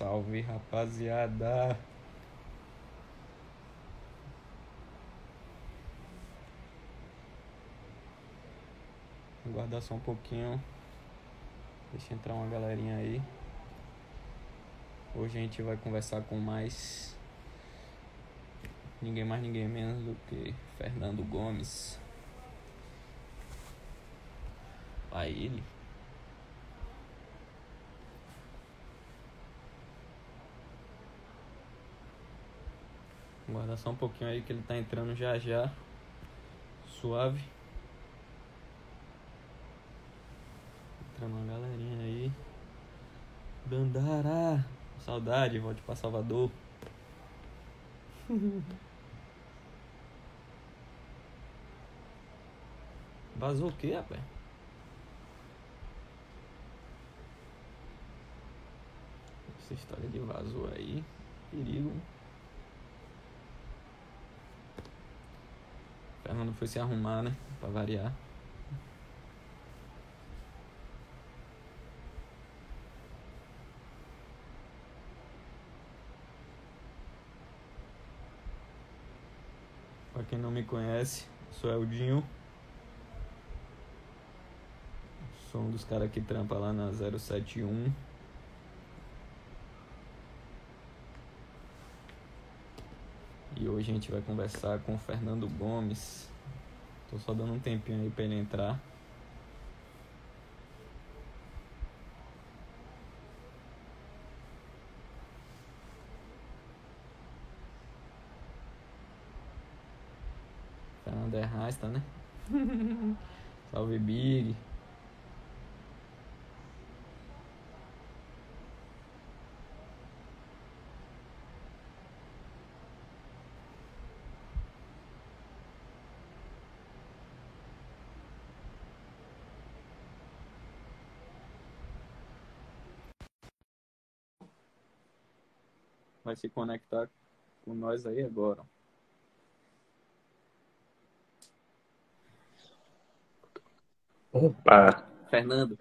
Salve, rapaziada. Aguardar só um pouquinho. Deixa entrar uma galerinha aí. Hoje a gente vai conversar com mais ninguém mais ninguém menos do que Fernando Gomes. Vai ele. Guarda só um pouquinho aí que ele tá entrando já já. Suave. Entrando uma galerinha aí. Dandara. Saudade, volte pra Salvador. Vazou o que, rapaz? Essa história de vazou aí. Perigo. Fernando foi se arrumar, né? Pra variar. Pra quem não me conhece, sou Eldinho. Sou um dos caras que trampa lá na 071. E hoje a gente vai conversar com o Fernando Gomes. Tô só dando um tempinho aí pra ele entrar. Fernando é rasta, né? Salve Big. Vai se conectar com nós aí agora. Opa! Fernando,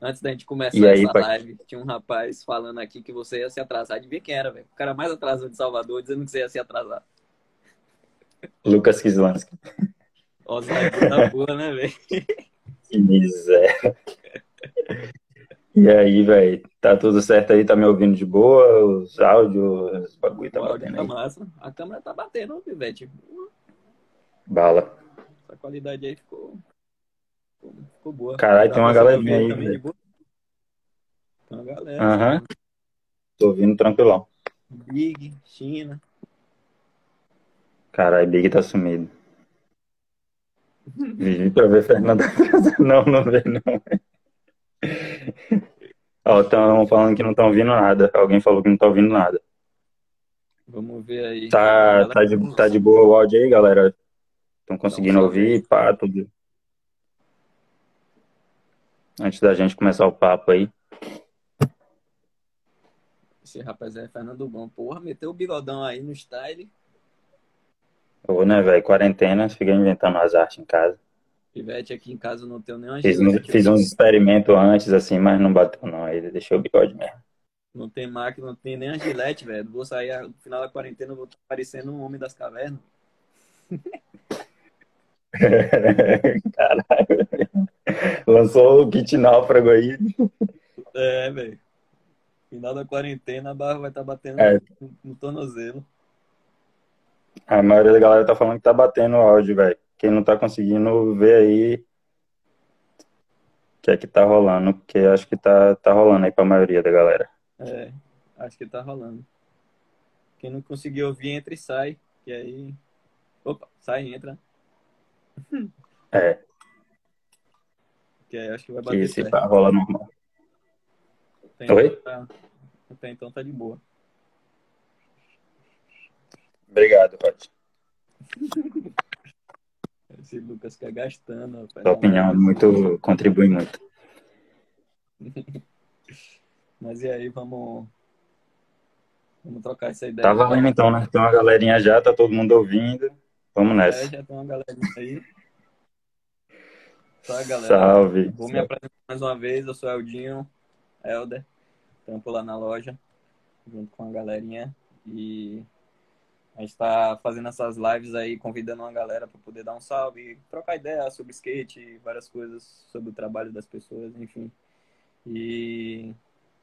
antes da gente começar E aí, essa live, tinha um rapaz falando aqui que você ia se atrasar. Adivinha quem era, velho? O cara mais atrasado de Salvador, dizendo que você ia se atrasar. Lucas Kislansky. Oswald da boa, né, velho? Que miséria. E aí, velho? Tá tudo certo aí? Tá me ouvindo de boa? Os áudios, os bagulho tá O áudio batendo tá aí? massa. A câmera tá batendo, Pivete. Bala. Essa qualidade aí ficou, ficou, ficou boa. Caralho, tem uma galerinha aí, velho. Tem uma galera. Aham. Tô ouvindo tranquilão. Big, China. Caralho, Big tá sumido. Vivi pra ver Fernanda. Não, não vê não. Ó, estão falando que não estão ouvindo nada. Alguém falou que não tá ouvindo nada. Vamos ver aí. Tá, tá, de, tá de boa o áudio aí, galera? Estão conseguindo ouvir? Pá, tudo. Antes da gente começar o papo aí. Esse rapaz é Fernando Bom. Porra, meteu o bigodão aí no style. Ô, né, velho? Quarentena, fiquei inventando as artes em casa. Pivete aqui em casa não tem nenhuma Fiz, gilete. fiz uns experimentos antes, assim, mas não bateu, não. Aí deixou o bigode mesmo. Não tem máquina, não tem nem a gilete, velho. Vou sair no final da quarentena, vou estar parecendo um homem das cavernas. Caralho. Lançou o kit náufrago aí. É, velho. Final da quarentena, a barra vai estar batendo É. no, no tornozelo. A maioria da galera tá falando que tá batendo o áudio, velho. Quem não tá conseguindo ver aí o que é que tá rolando, porque acho que tá, tá rolando aí pra maioria da galera. É, acho que tá rolando. Quem não conseguir ouvir, entra e sai. E aí. Opa, sai e entra. É, Que aí acho que vai que bater se certo. pá, rola normal. Até Oi? então tá- Até então tá de boa. Obrigado, Rod. Esse Lucas fica gastando. rapaz. Sua opinião é muito, contribui muito. Mas e aí, vamos. Vamos trocar essa ideia. Tá valendo então, né? Tem uma galerinha já, tá todo mundo ouvindo. Vamos É, nessa. já tem uma galerinha aí. Tá, galera? Salve. Vou me apresentar mais uma vez. Eu sou Eldinho, Helder. Trampo lá na loja. junto com a galerinha. E a gente está fazendo essas lives aí, convidando uma galera para poder dar um salve, trocar ideia sobre skate, várias coisas sobre o trabalho das pessoas, enfim. E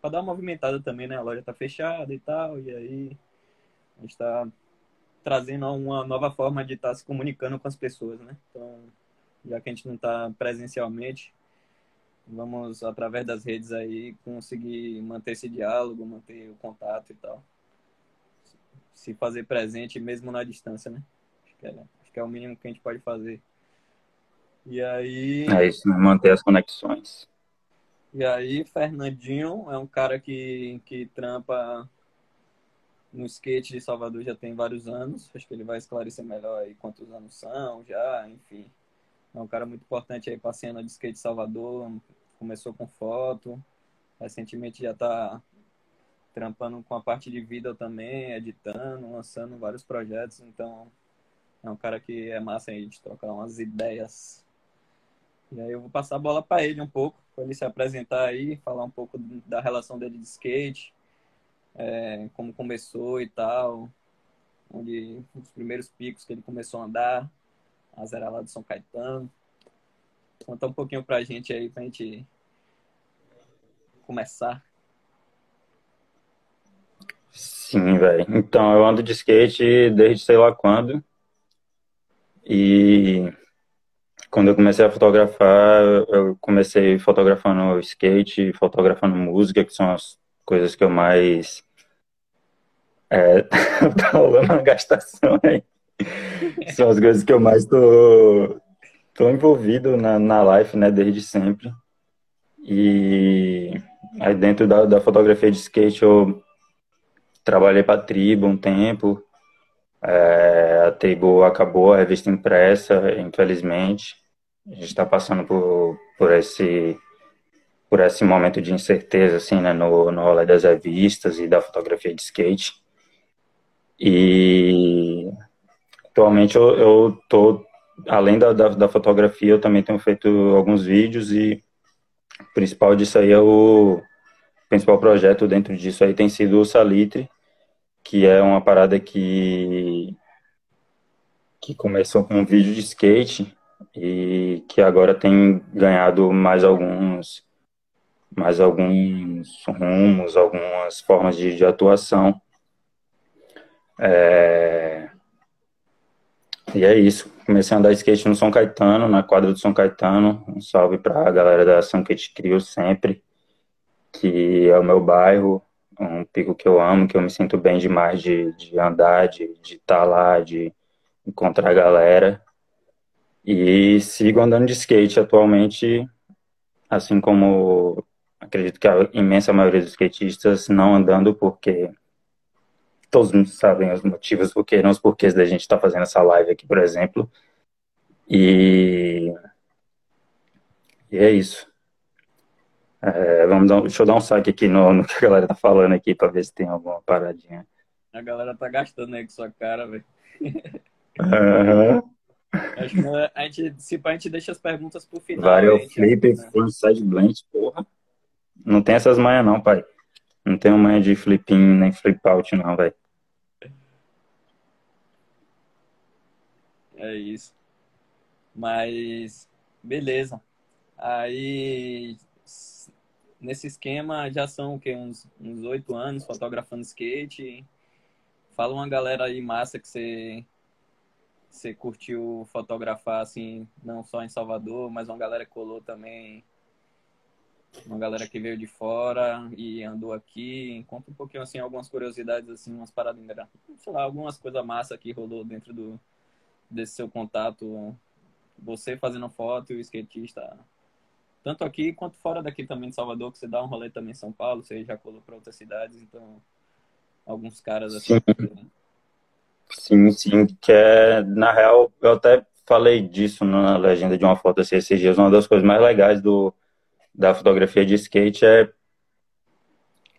para dar uma movimentada também, né? A loja tá fechada e tal, e aí a gente está trazendo uma nova forma de estar tá se comunicando com as pessoas, né? Então, já que a gente não está presencialmente, vamos através das redes aí conseguir manter esse diálogo, manter o contato e tal se fazer presente mesmo na distância, né? Acho que, é, acho que é o mínimo que a gente pode fazer. E aí. É isso, né? manter as conexões. E aí, Fernandinho é um cara que, que trampa no skate de Salvador já tem vários anos. Acho que ele vai esclarecer melhor aí quantos anos são já, enfim. É um cara muito importante aí para a cena de skate de Salvador. Começou com foto. Recentemente já está trampando com a parte de vida também, editando, lançando vários projetos. Então, é um cara que é massa aí de trocar umas ideias. E aí eu vou passar a bola para ele um pouco, para ele se apresentar aí, falar um pouco da relação dele de skate, é, como começou e tal, onde os primeiros picos que ele começou a andar, a zera lá de São Caetano. Conta um pouquinho pra gente aí, pra gente começar. Sim, velho. Então, eu ando de skate desde sei lá quando. E quando eu comecei a fotografar, eu comecei fotografando skate, fotografando música, que são as coisas que eu mais. É, tá rolando uma gastação aí. São as coisas que eu mais tô, tô envolvido na, na life, né, desde sempre. E aí dentro da, da fotografia de skate eu trabalhei para a Tribo um tempo. É, a Tribo acabou, a revista impressa, infelizmente. A gente está passando por, por esse por esse momento de incerteza assim, né, no, no rolê das revistas e da fotografia de skate. E atualmente eu, eu tô, além da, da, da, fotografia, eu também tenho feito alguns vídeos e o principal disso aí é o, principal projeto dentro disso aí tem sido o Salitre, que é uma parada que que começou com um vídeo de skate e que agora tem ganhado mais alguns mais alguns rumos, algumas formas de, de atuação. É... E é isso. Comecei a andar skate no São Caetano, na quadra do São Caetano. Um salve para a galera da São Kate Crio sempre que é o meu bairro, um pico que eu amo, que eu me sinto bem demais de, de andar, de estar tá lá, de encontrar a galera. E sigo andando de skate atualmente, assim como acredito que a imensa maioria dos skatistas não andando porque todos sabem os motivos, porque não os porquês da gente estar tá fazendo essa live aqui, por exemplo. E, e é isso. É, vamos dar, deixa eu dar um saque aqui no, no, que a galera tá falando aqui pra ver se tem alguma paradinha. A galera tá gastando aí com sua cara, velho. Uhum. Acho que a gente, se a gente deixa as perguntas pro final. Vario flip, né? side blend, porra. Não tem essas manhas não, pai. Não tem manha de flip in nem flip out não, velho. É isso. Mas, beleza. Aí, nesse esquema já são o quê? uns oito anos fotografando skate. Fala uma galera aí massa que você você curtiu fotografar assim, não só em Salvador, mas uma galera que colou também, uma galera que veio de fora e andou aqui. Conta um pouquinho assim algumas curiosidades assim, umas paradas, sei lá, algumas coisas massa que rolou dentro do desse seu contato, você fazendo foto e o skatista tanto aqui quanto fora daqui também de Salvador, que você dá um rolê também em São Paulo, você já colou para outras cidades, então alguns caras assim. Sim, sim, que é, na real, eu até falei disso na legenda de uma foto assim, esses dias, uma das coisas mais legais do, da fotografia de skate é,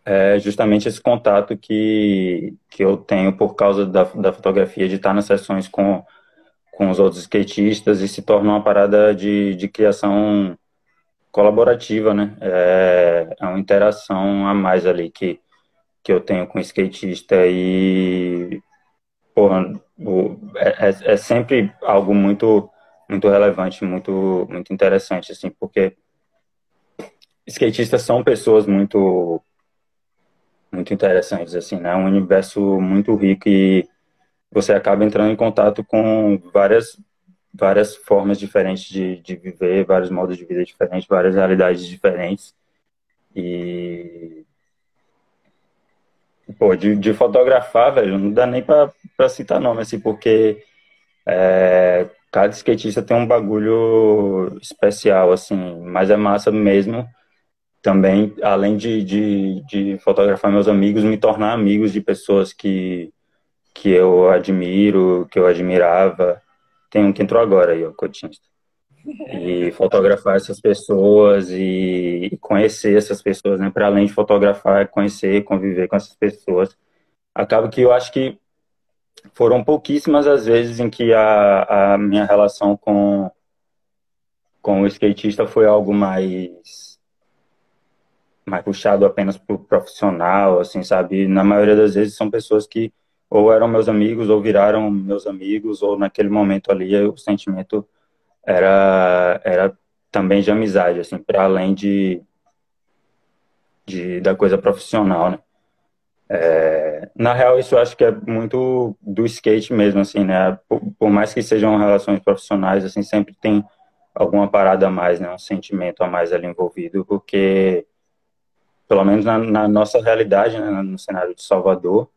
é justamente esse contato que, que eu tenho por causa da, da fotografia, de estar nas sessões com, com os outros skatistas e se torna uma parada de, de criação colaborativa, né? É, é uma interação a mais ali que que eu tenho com skatista e é, é, é sempre algo muito muito relevante, muito muito interessante assim, porque skatistas são pessoas muito muito interessantes assim, né? Um universo muito rico e você acaba entrando em contato com várias várias formas diferentes de, de viver, vários modos de vida diferentes, várias realidades diferentes. E. Pô, de, de fotografar, velho, não dá nem pra, pra citar nome, assim, porque é, cada skatista tem um bagulho especial, assim, mas é massa mesmo também, além de, de, de fotografar meus amigos, me tornar amigos de pessoas que, que eu admiro, que eu admirava, tem um que entrou agora aí, o cotista. E fotografar essas pessoas e conhecer essas pessoas, né? Para além de fotografar, conhecer, conviver com essas pessoas. Acaba que eu acho que foram pouquíssimas as vezes em que a, a minha relação com, com o skatista foi algo mais mais puxado apenas pro profissional, assim, sabe? Na maioria das vezes são pessoas que ou eram meus amigos, ou viraram meus amigos, ou naquele momento ali o sentimento era, era também de amizade, assim, para além de, de, da coisa profissional, né? É, na real, isso eu acho que é muito do skate mesmo, assim, né? Por, por, mais que sejam relações profissionais, assim, sempre tem alguma parada a mais, né? Um sentimento a mais ali envolvido, porque, pelo menos na, na nossa realidade, né? no cenário de Salvador,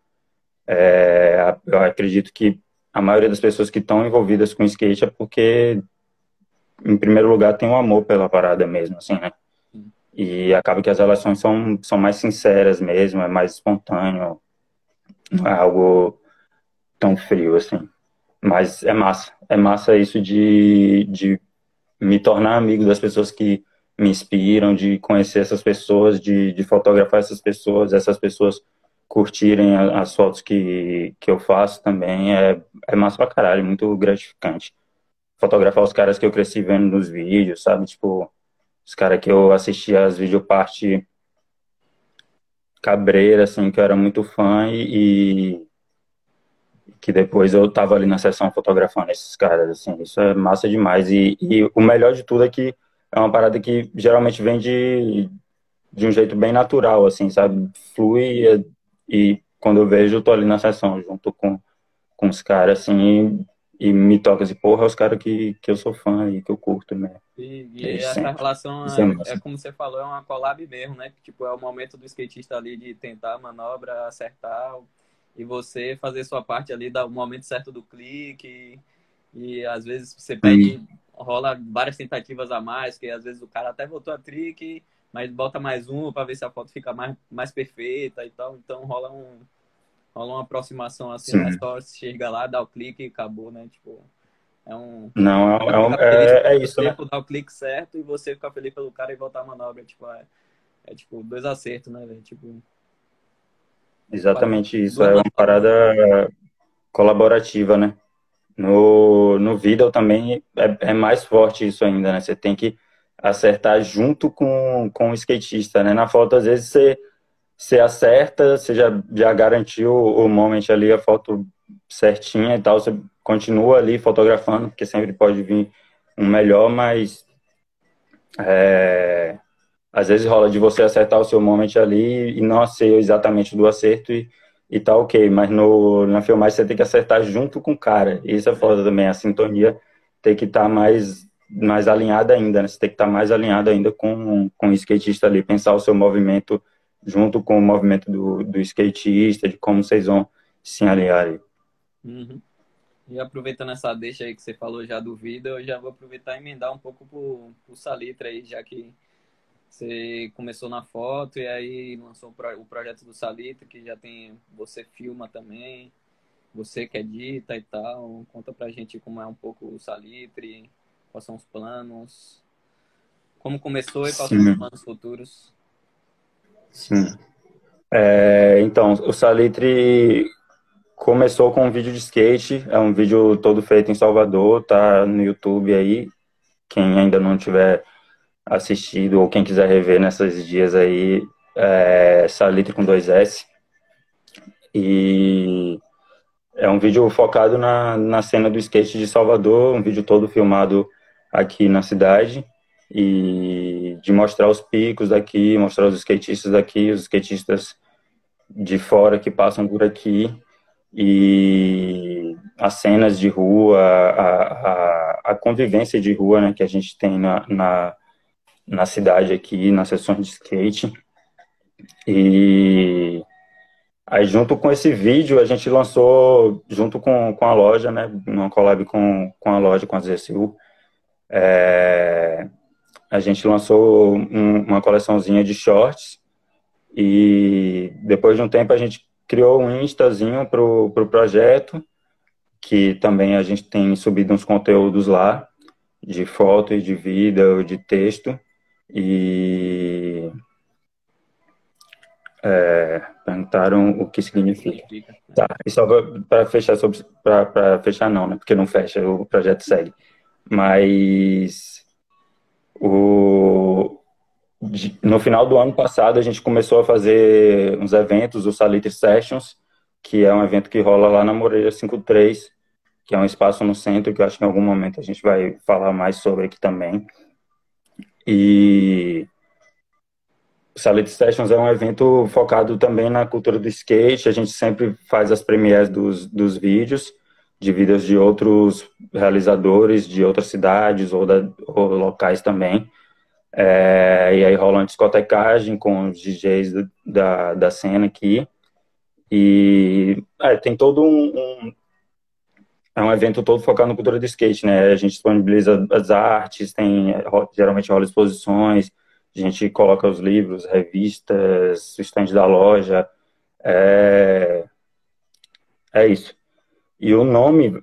é, eu acredito que a maioria das pessoas que estão envolvidas com skate é porque, em primeiro lugar, tem um amor pela parada mesmo, assim, né? E acaba que as relações são, são mais sinceras mesmo, é mais espontâneo, não é algo tão frio, assim. Mas é massa, é massa isso de, de me tornar amigo das pessoas que me inspiram, de conhecer essas pessoas, de, de fotografar essas pessoas, essas pessoas curtirem as fotos que, que eu faço também é, é massa pra caralho, muito gratificante. Fotografar os caras que eu cresci vendo nos vídeos, sabe? Tipo, os caras que eu assistia as videoparte cabreira, assim, que eu era muito fã e, e, que depois eu tava ali na sessão fotografando esses caras, assim, isso é massa demais. E, e o melhor de tudo é que é uma parada que geralmente vem de, de um jeito bem natural, assim, sabe? Flui, é e quando eu vejo, eu tô ali na sessão junto com, com os caras, assim, e, e, me toca assim, porra, é os caras que, que eu sou fã e que eu curto mesmo. E, e essa sempre. relação, é, é, como você falou, é uma collab mesmo, né? Tipo, é o momento do skatista ali de tentar a manobra, acertar, e você fazer sua parte ali, dar o momento certo do clique, e, e às vezes você pede, rola várias tentativas a mais, que às vezes o cara até voltou a trick mas bota mais um para ver se a foto fica mais, mais perfeita e tal. Então rola um rola uma aproximação assim, Sim. mas só chega lá, dá o clique e acabou, né? Tipo, é um Não, é, é, um, é, é isso, né? Dar o clique certo e você ficar feliz pelo cara e voltar a manobra, tipo, é, é tipo dois acertos, né, velho? Tipo Exatamente isso, é uma parada colaborativa, né? No, no vídeo também é, é mais forte isso ainda, né? Você tem que acertar junto com, com o skatista, né? Na foto, às vezes, você, você acerta, você já, já garantiu o moment ali, a foto certinha e tal, você continua ali fotografando, porque sempre pode vir um melhor, mas é, às vezes rola de você acertar o seu moment ali e não ser exatamente do acerto e, e tá ok, mas no, na filmagem você tem que acertar junto com o cara, isso é foda também, a sintonia tem que estar tá mais mais alinhada ainda, né? Você tem que estar mais alinhado ainda com, com o skatista ali, pensar o seu movimento junto com o movimento do, do skatista, de como vocês vão se alinhar ali. Uhum. E aproveitando essa deixa aí que você falou já do vídeo, eu já vou aproveitar e emendar um pouco pro, pro Salitre aí, já que você começou na foto e aí lançou o projeto do Salitre, que já tem, você filma também, você que edita e tal. Conta pra gente como é um pouco o Salitre, Quais são os planos? Como começou e quais Sim. são os planos futuros? Sim. É, então, o Salitre começou com um vídeo de skate. É um vídeo todo feito em Salvador, tá no YouTube aí. Quem ainda não tiver assistido ou quem quiser rever nesses dias aí, é Salitre com dois S. E é um vídeo focado na, na cena do skate de Salvador, um vídeo todo filmado aqui na cidade e de mostrar os picos daqui, mostrar os skatistas daqui, os skatistas de fora que passam por aqui e as cenas de rua, a, a, a convivência de rua né, que a gente tem na, na, na cidade aqui, nas sessões de skate. E aí, junto com esse vídeo, a gente lançou, junto com, com a loja, né, uma collab com, com a loja, com a ZSU, é, a gente lançou um, uma coleçãozinha de shorts e depois de um tempo a gente criou um instazinho pro, pro projeto, que também a gente tem subido uns conteúdos lá, de foto e de vídeo, de texto, e é, perguntaram o que significa. Tá, e só para fechar sobre para fechar não, né? Porque não fecha, o projeto segue. Mas o no final do ano passado, a gente começou a fazer uns eventos, o Salitre Sessions, que é um evento que rola lá na Moreira 53, que é um espaço no centro, que eu acho que em algum momento a gente vai falar mais sobre aqui também. E o Salitre Sessions é um evento focado também na cultura do skate, a gente sempre faz as premieres dos, dos vídeos, de vídeos de outros realizadores, de outras cidades ou, da, ou locais também. É, e aí rola uma discotecagem com os DJs da, da cena aqui. E é, tem todo um, um, É um evento todo focado na cultura do skate, né? A gente disponibiliza as artes, tem geralmente rola exposições, a gente coloca os livros, revistas, o stand da loja. É, é isso. E o nome,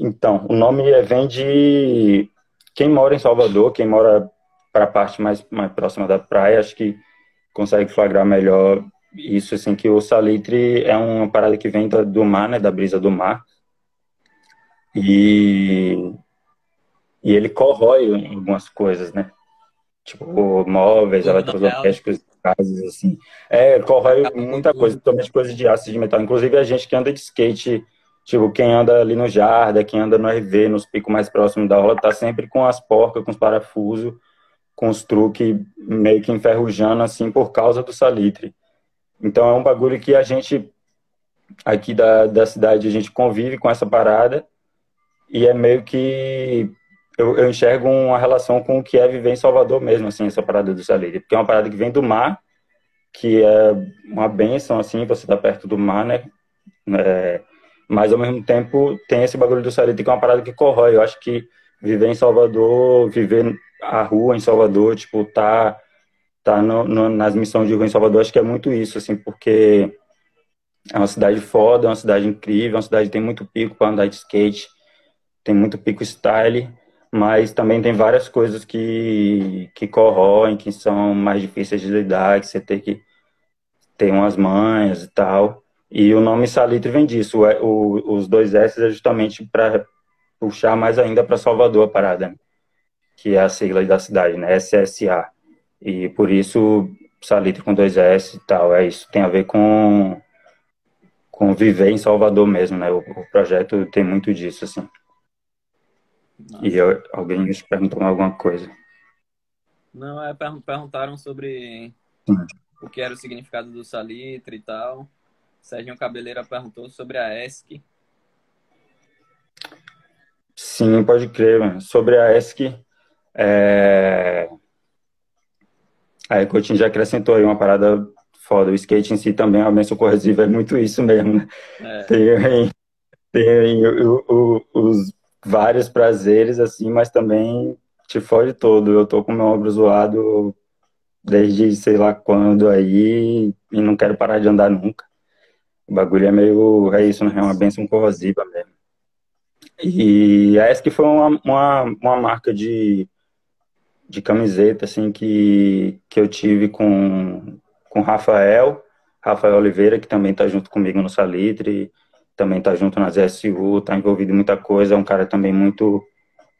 então, o nome vem de quem mora em Salvador, quem mora para a parte mais, mais próxima da praia, acho que consegue flagrar melhor isso, assim, que o salitre é uma parada que vem do mar, né, da brisa do mar, e, e ele corrói algumas coisas, né, tipo móveis, eletrodomésticos, casas, assim, é, corrói muita coisa, principalmente coisas de aço de metal, inclusive a gente que anda de skate, tipo, quem anda ali no Jarda, quem anda no RV, nos picos mais próximos da aula, tá sempre com as porcas, com os parafusos, com os truques meio que enferrujando assim por causa do salitre. Então é um bagulho que a gente aqui da, da cidade a gente convive com essa parada e é meio que eu, eu enxergo uma relação com o que é viver em Salvador mesmo, assim, essa parada do salitre, porque é uma parada que vem do mar, que é uma benção, assim, você tá perto do mar, né? É, mas ao mesmo tempo tem esse bagulho do salitre que é uma parada que corrói. Eu acho que viver em Salvador, viver a rua em Salvador, tipo, tá, tá no, no, nas missões de rua em Salvador, acho que é muito isso, assim, porque é uma cidade foda, é uma cidade incrível, é uma cidade que tem muito pico para andar de skate, tem muito pico style, mas também tem várias coisas que, que corroem, que são mais difíceis de lidar, que você tem que ter umas manhas e tal. E o nome Salitre vem disso. O, o, os dois S é justamente para puxar mais ainda para Salvador a parada. Né? que é a sigla da cidade, né? SSA. E por isso Salitre com dois S e tal. É isso. Tem a ver com com viver em Salvador mesmo, né? O, o projeto tem muito disso, assim. Nossa. E eu, alguém me perguntou alguma coisa. Não, é, perguntaram sobre o que era o significado do salitre e tal. Sérgio Cabeleira perguntou sobre a ESC. Sim, pode crer, mano. Sobre a ESC, é... Aí Coutinho já acrescentou aí uma parada foda. O skate em si também, a benção corrosiva, é muito isso mesmo, né? É. Tem, tem o, o, os vários prazeres, assim, mas também te fode todo. Eu tô com meu ombro zoado desde sei lá quando aí e não quero parar de andar nunca. O bagulho é meio, é isso, né? É uma benção corrosiva mesmo. E a ESC foi uma, uma, uma marca de de camiseta assim que, que eu tive com com Rafael, Rafael Oliveira, que também está junto comigo no Salitre, também está junto na ZSU, está envolvido em muita coisa, é um cara também muito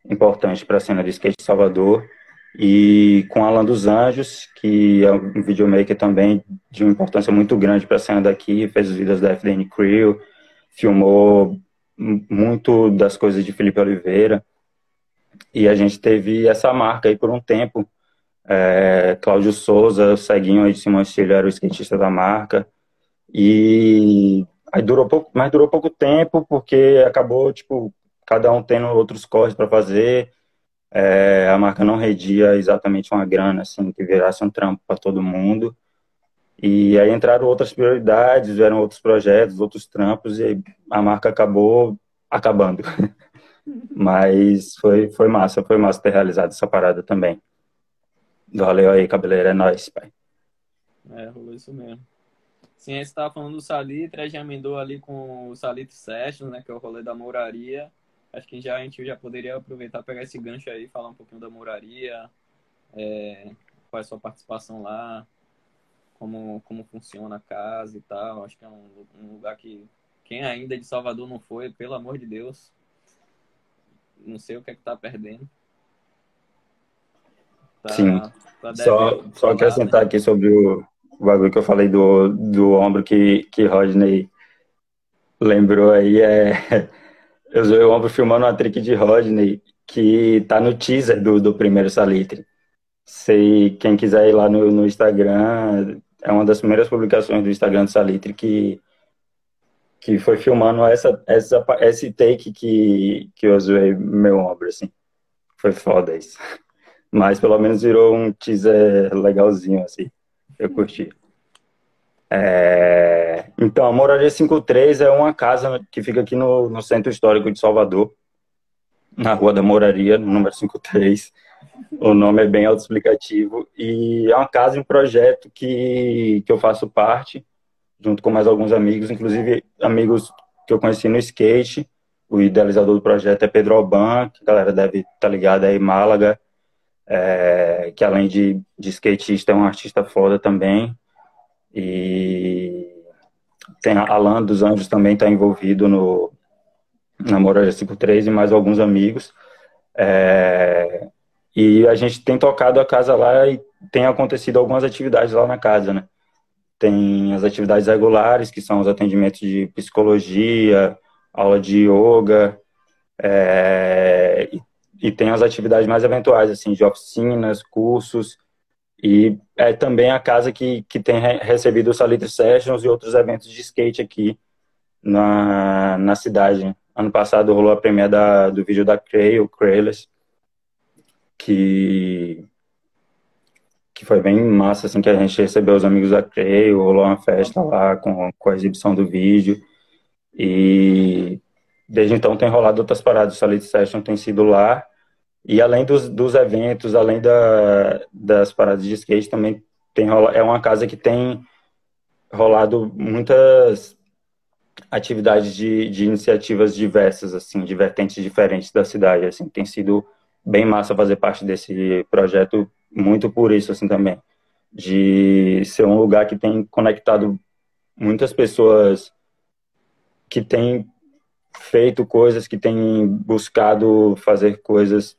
importante para a cena de skate de Salvador. E com Alan dos Anjos, que é um videomaker também de uma importância muito grande para a cena daqui, fez os vídeos da FDN Crew, filmou muito das coisas de Felipe Oliveira, e a gente teve essa marca aí por um tempo. É, Cláudio Souza, o ceguinho aí de Simão Estilho, era o skatista da marca, e aí durou pouco, mas durou pouco tempo, porque acabou, tipo, cada um tendo outros corres para fazer, é, a marca não redia exatamente uma grana, assim, que virasse um trampo para todo mundo. E aí entraram outras prioridades, vieram outros projetos, outros trampos, e a marca acabou acabando. Mas foi, foi massa, foi massa ter realizado essa parada também. Valeu aí, cabeleira, é nóis, pai. É, rolou isso mesmo. Sim, aí você estava falando do Salitre, a gente emendou ali com o Salitre Sessions, né, que é o rolê da moraria. Acho que já, a gente já poderia aproveitar, pegar esse gancho aí, falar um pouquinho da moraria, é, qual é a sua participação lá, como, como funciona a casa e tal. Acho que é um, um lugar que quem ainda de Salvador não foi, pelo amor de Deus, não sei o que é que tá perdendo. Tá, Sim. Tá só, só acrescentar né? aqui sobre o, bagulho que eu falei do, do ombro que, que Rodney lembrou aí, é eu usei o ombro filmando uma trick de Rodney que tá no teaser do, do primeiro Salitre. Sei, quem quiser ir lá no, no Instagram, é uma das primeiras publicações do Instagram do Salitre que, que foi filmando essa, essa, esse take que, que eu usei meu ombro, assim. Foi foda isso. Mas pelo menos virou um teaser legalzinho, assim. Eu curti. É, então, a Moraria 53 é uma casa que fica aqui no, no Centro Histórico de Salvador, na Rua da Moraria, número 53. O nome é bem autoexplicativo. E é uma casa, um projeto que, que eu faço parte, junto com mais alguns amigos, inclusive amigos que eu conheci no skate. O idealizador do projeto é Pedro Alban, que a galera deve estar tá ligada aí, Málaga, é, que além de, de skatista é um artista foda também. E tem Alan dos Anjos também está envolvido no na Moraria 53 e mais alguns amigos. É, e a gente tem tocado a casa lá e tem acontecido algumas atividades lá na casa, né? Tem as atividades regulares, que são os atendimentos de psicologia, aula de yoga, é, e tem as atividades mais eventuais, assim, de oficinas, cursos, e é também a casa que, que tem recebido o Salitre Sessions e outros eventos de skate aqui na, na cidade. Ano passado rolou a premiere da, do vídeo da Cray, o Crayless, que, que foi bem massa, assim, que a gente recebeu os amigos da Cray, rolou uma festa lá com, com a exibição do vídeo. E desde então tem rolado outras paradas. O Salitre Session tem sido lá e além dos, dos eventos, além da, das paradas de skate, também tem é uma casa que tem rolado muitas atividades de, de iniciativas diversas, assim, de vertentes diferentes da cidade, assim, tem sido bem massa fazer parte desse projeto, muito por isso, assim, também, de ser um lugar que tem conectado muitas pessoas que têm feito coisas, que têm buscado fazer coisas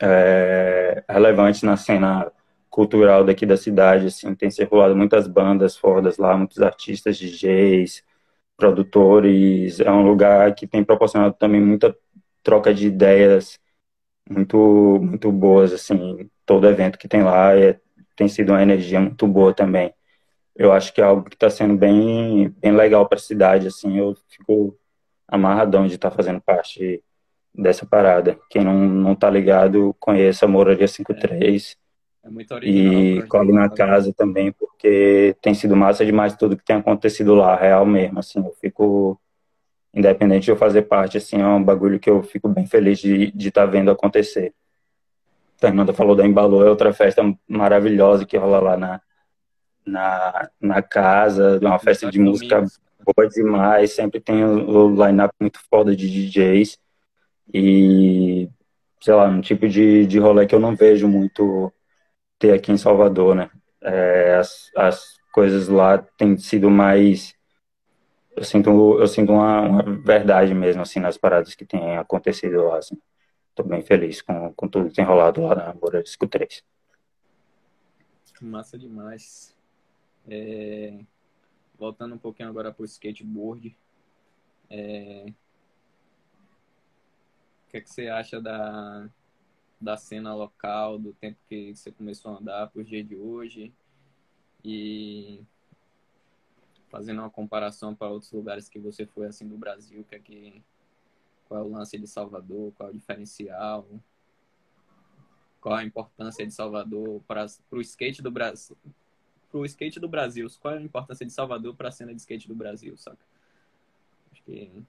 é, relevantes na cena cultural daqui da cidade, assim, tem circulado muitas bandas fodas lá, muitos artistas, DJs, produtores, é um lugar que tem proporcionado também muita troca de ideias muito muito boas, assim, todo evento que tem lá é, tem sido uma energia muito boa também. Eu acho que é algo que está sendo bem, bem legal para a cidade, assim, eu fico amarradão de estar tá fazendo parte dessa parada. Quem não, não tá ligado, conheça a Moraria 53. É, é muito original. E cobre na casa também, porque tem sido massa demais tudo que tem acontecido lá, real mesmo, assim, eu fico independente de eu fazer parte, assim, é um bagulho que eu fico bem feliz de estar de tá vendo acontecer. Fernanda falou da Embalou, é outra festa maravilhosa que rola lá na, na, na casa, uma festa de música boa demais, sempre tem o, o line-up muito foda de DJs. E, sei lá, um tipo de, de rolê que eu não vejo muito ter aqui em Salvador, né? É, as, as coisas lá têm sido mais. Eu sinto, eu sinto uma, uma, verdade mesmo, assim, nas paradas que têm acontecido lá, assim. tô bem feliz com, com tudo que tem rolado lá na Moradisco 3. Massa demais. É... Voltando um pouquinho agora para o skateboard. É... O que, é que você acha da, da cena local, do tempo que você começou a andar para os dias de hoje? E fazendo uma comparação para outros lugares que você foi assim do Brasil, que é qual é o lance de Salvador, qual é o diferencial, qual a importância de Salvador para o skate do Brasil, para o skate do Brasil, qual é a importância de Salvador para a cena de skate do Brasil, saca? Acho que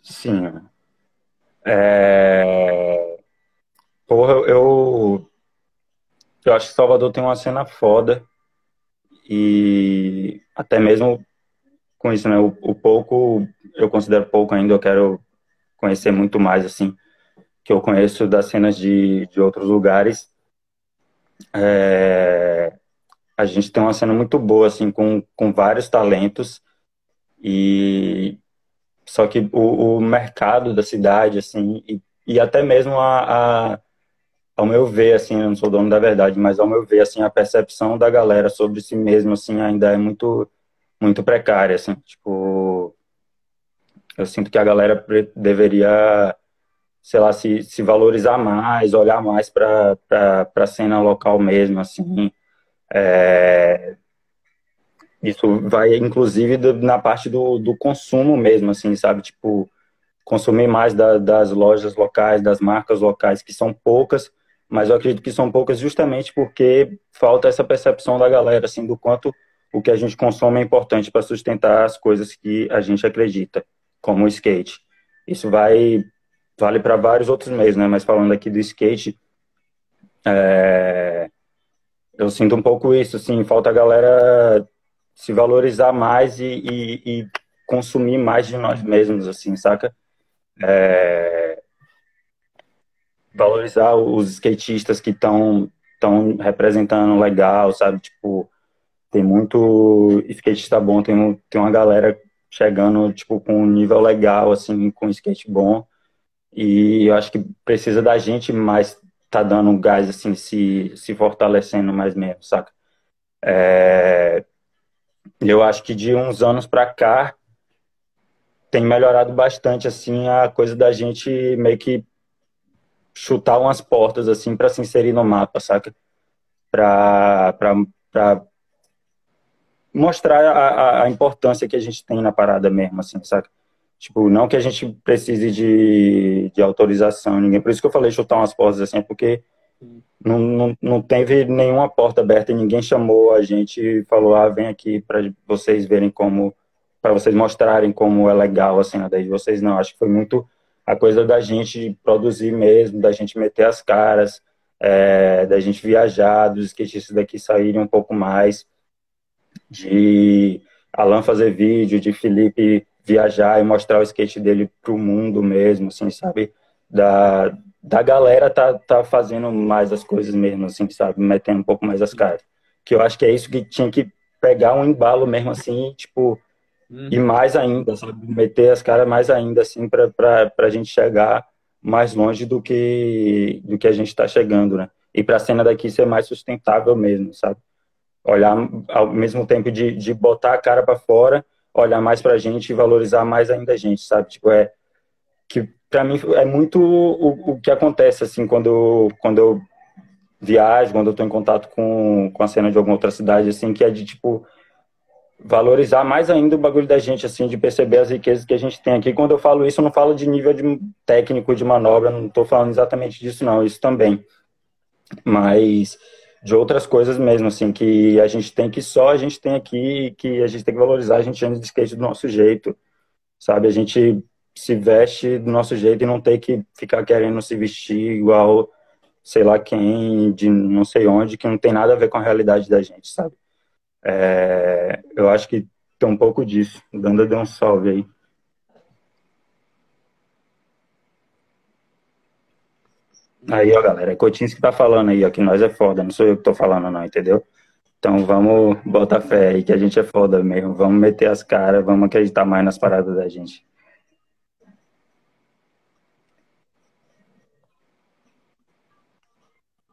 sim. É... Porra, eu eu acho que Salvador tem uma cena foda e até mesmo com isso, né, o, o pouco eu considero pouco ainda, eu quero conhecer muito mais, assim, que eu conheço das cenas de, de outros lugares. É, a gente tem uma cena muito boa, assim, com, com vários talentos e só que o, o mercado da cidade, assim, e, e até mesmo a, a, ao meu ver, assim, eu não sou dono da verdade, mas ao meu ver, assim, a percepção da galera sobre si mesmo, assim, ainda é muito, muito precária, assim, tipo, eu sinto que a galera deveria, sei lá, se, se valorizar mais, olhar mais para a cena local mesmo, assim. É, isso vai, inclusive, na parte do, do consumo mesmo, assim, sabe? Tipo, consumir mais da, das lojas locais, das marcas locais, que são poucas, mas eu acredito que são poucas justamente porque falta essa percepção da galera, assim, do quanto o que a gente consome é importante para sustentar as coisas que a gente acredita como o skate. Isso vai vale para vários outros meios, né? Mas falando aqui do skate, é, eu sinto um pouco isso, assim, falta a galera se valorizar mais e, e, e consumir mais de nós mesmos, assim, saca? É, valorizar os skatistas que estão estão representando legal, sabe? Tipo, tem muito skatista bom, tem, tem uma galera chegando, tipo, com um nível legal, assim, com skate bom. E eu acho que precisa da gente mais tá dando gás, assim, se, se fortalecendo mais mesmo, saca? É... Eu acho que de uns anos para cá tem melhorado bastante, assim, a coisa da gente meio que chutar umas portas, assim, para se inserir no mapa, saca? Pra, pra mostrar a, a, importância que a gente tem na parada mesmo, assim, saca? Tipo, não que a gente precise de, de autorização, ninguém. Por isso que eu falei chutar umas portas assim, porque não, não, não teve nenhuma porta aberta e ninguém chamou a gente e falou, ah, vem aqui para vocês verem como, para vocês mostrarem como é legal a cena daí de vocês. Não, acho que foi muito a coisa da gente produzir mesmo, da gente meter as caras, é, da gente viajar, dos skatistas daqui saírem um pouco mais de Alan fazer vídeo, de Felipe viajar e mostrar o skate dele pro mundo mesmo, assim, sabe? Da, da galera tá, tá fazendo mais as coisas mesmo, assim, sabe? Metendo um pouco mais as caras. Que eu acho que é isso que tinha que pegar um embalo mesmo, assim, tipo, uhum. e mais ainda, sabe? Meter as caras mais ainda, assim, pra, pra, pra gente chegar mais longe do que, do que a gente tá chegando, né? E pra cena daqui ser mais sustentável mesmo, sabe? olhar ao mesmo tempo de, de botar a cara para fora, olhar mais para a gente e valorizar mais ainda a gente, sabe? Tipo, é que para mim é muito o, o que acontece assim quando quando eu viajo, quando eu estou em contato com, com a cena de alguma outra cidade, assim, que é de tipo valorizar mais ainda o bagulho da gente, assim, de perceber as riquezas que a gente tem aqui. Quando eu falo isso, eu não falo de nível de técnico de manobra, não estou falando exatamente disso, não, isso também. Mas de outras coisas mesmo, assim, que a gente tem que só a gente tem aqui, que a gente tem que valorizar, a gente anda de skate do nosso jeito, sabe? A gente se veste do nosso jeito e não tem que ficar querendo se vestir igual, sei lá quem, de não sei onde, que não tem nada a ver com a realidade da gente, sabe? É, eu acho que tem um pouco disso. Danda deu um salve aí. Aí, ó, galera, é Coutinho que tá falando aí, ó, que nós é foda, não sou eu que tô falando, não, entendeu? Então vamos botar fé aí, que a gente é foda mesmo. Vamos meter as caras, vamos acreditar mais nas paradas da gente.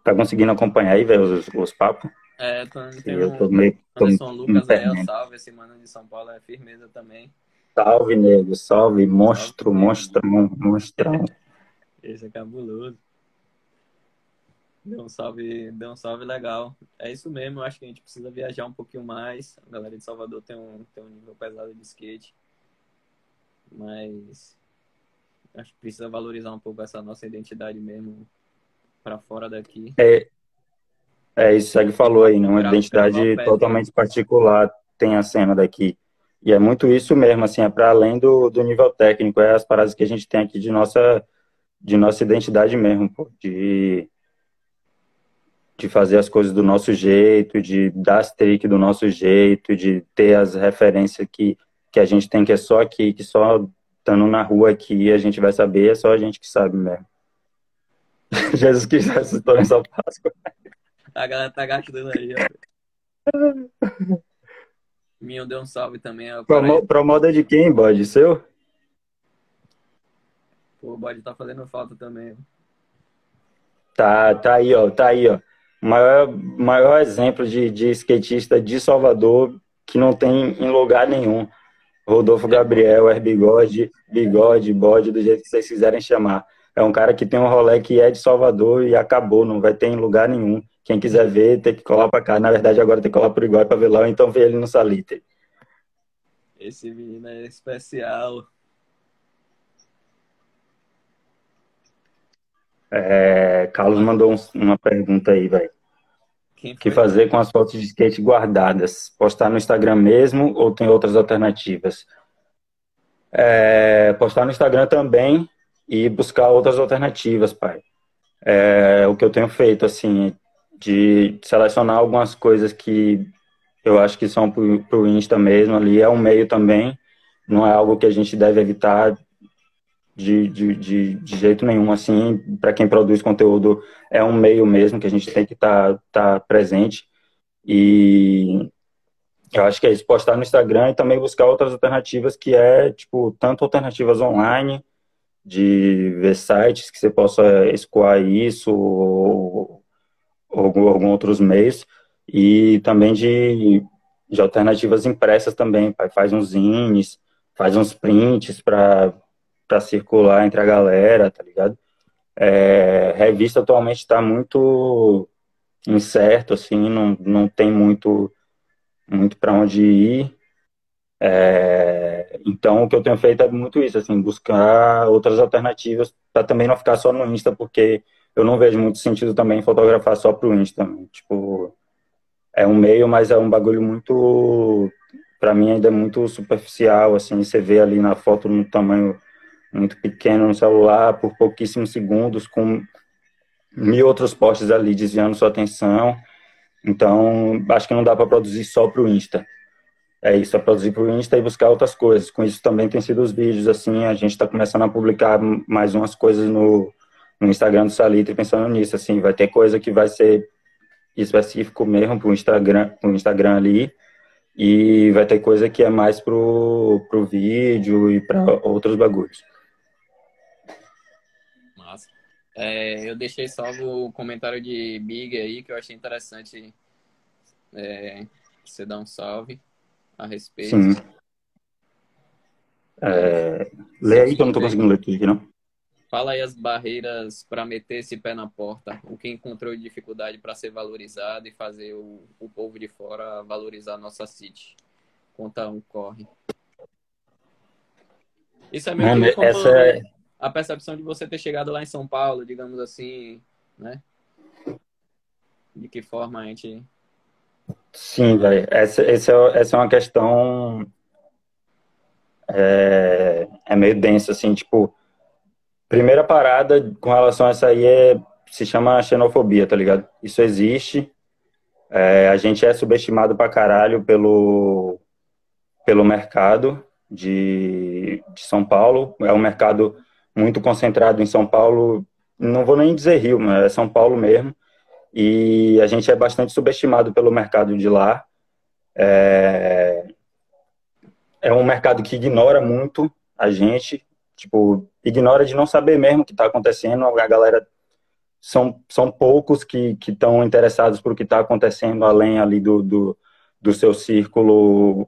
Tá conseguindo acompanhar aí, velho, os, os papos? É, tô, tem eu tô meio, tô Anderson Lucas aí, ó, salve, esse mano de São Paulo é firmeza também. Salve, nego, salve, monstro, salve, monstrão, monstrão. Esse é cabuloso. Deu um salve, deu um salve legal. É isso mesmo, eu acho que a gente precisa viajar um pouquinho mais. A galera de Salvador tem um, tem um nível pesado de skate. Mas acho que precisa valorizar um pouco essa nossa identidade mesmo para fora daqui. É, é isso que falou aí, né? Uma identidade totalmente particular tem a cena daqui. E é muito isso mesmo, assim, é para além do, do nível técnico, é as paradas que a gente tem aqui de nossa, de nossa identidade mesmo, pô, de, de fazer as coisas do nosso jeito, de dar as do nosso jeito, de ter as referências que, que a gente tem que é só aqui, que só estando na rua aqui a gente vai saber, é só a gente que sabe mesmo. Jesus Cristo ressuscitou nessa Páscoa. A galera tá gastando aí, ó. Minho deu um salve também. Ó, Promo, promoda de quem, bode? Seu? Pô, o bode tá fazendo falta também. Tá, tá aí, ó. Tá aí, ó. Maior, maior exemplo de, de skatista de Salvador que não tem em lugar nenhum. Rodolfo Gabriel, é bigode, bigode, bode, do jeito que vocês quiserem chamar. É um cara que tem um rolê que é de Salvador e acabou, não vai ter em lugar nenhum. Quem quiser ver, tem que colar pra cá. Na verdade, agora tem que colar pro Iguai pra ver lá, então vê ele no Salitre. Esse menino é especial. É, Carlos mandou um, uma pergunta aí, velho. O que fazer com as fotos de skate guardadas? Postar no Instagram mesmo ou tem outras alternativas? É, postar no Instagram também e buscar outras alternativas, pai. É, o que eu tenho feito, assim, de selecionar algumas coisas que eu acho que são para o Insta mesmo ali, é um meio também, não é algo que a gente deve evitar de, de, de, de jeito nenhum, assim, para quem produz conteúdo, é um meio mesmo que a gente tem que estar tá, tá presente, e eu acho que é isso, postar no Instagram e também buscar outras alternativas, que é, tipo, tanto alternativas online, de ver sites que você possa escoar isso, ou, ou algum outros meios, e também de, de alternativas impressas também, faz uns zines, faz uns prints para circular entre a galera, tá ligado? É, revista atualmente está muito incerto, assim, não, não tem muito, muito para onde ir. É, então, o que eu tenho feito é muito isso, assim, buscar outras alternativas para também não ficar só no Insta, porque eu não vejo muito sentido também fotografar só pro Insta. Tipo, é um meio, mas é um bagulho muito, para mim ainda é muito superficial, assim, você vê ali na foto no tamanho muito pequeno no celular por pouquíssimos segundos, com mil outros posts ali desviando sua atenção. Então, acho que não dá para produzir só pro Insta. É isso, é produzir pro Insta e buscar outras coisas. Com isso também tem sido os vídeos, assim, a gente está começando a publicar mais umas coisas no, no Instagram do Salitre pensando nisso, assim, vai ter coisa que vai ser específico mesmo para o Instagram, pro Instagram ali, e vai ter coisa que é mais pro, pro vídeo e para outros bagulhos. Massa. É, eu deixei salvo o comentário de Big aí, que eu achei interessante é, você dar um salve a respeito. Sim. É, lê aí que eu não estou conseguindo ler tudo aqui, não. Fala aí as barreiras para meter esse pé na porta. O que encontrou dificuldade para ser valorizado e fazer o, o povo de fora valorizar a nossa City. Conta um corre. Isso é meio que essa é... a percepção de você ter chegado lá em São Paulo, digamos assim, né? De que forma a gente. Sim, velho. Essa, essa, é, essa é uma questão. É, é meio densa, assim, tipo Primeira parada com relação a isso aí é se chama xenofobia, tá ligado? Isso existe. É, a gente é subestimado pra caralho pelo, pelo mercado de, de São Paulo. É um mercado muito concentrado em São Paulo. Não vou nem dizer Rio, mas é São Paulo mesmo. E a gente é bastante subestimado pelo mercado de lá. É, é um mercado que ignora muito a gente, tipo, ignora de não saber mesmo o que está acontecendo, a galera são, são poucos que estão interessados por o que está acontecendo além ali do, do, do seu círculo,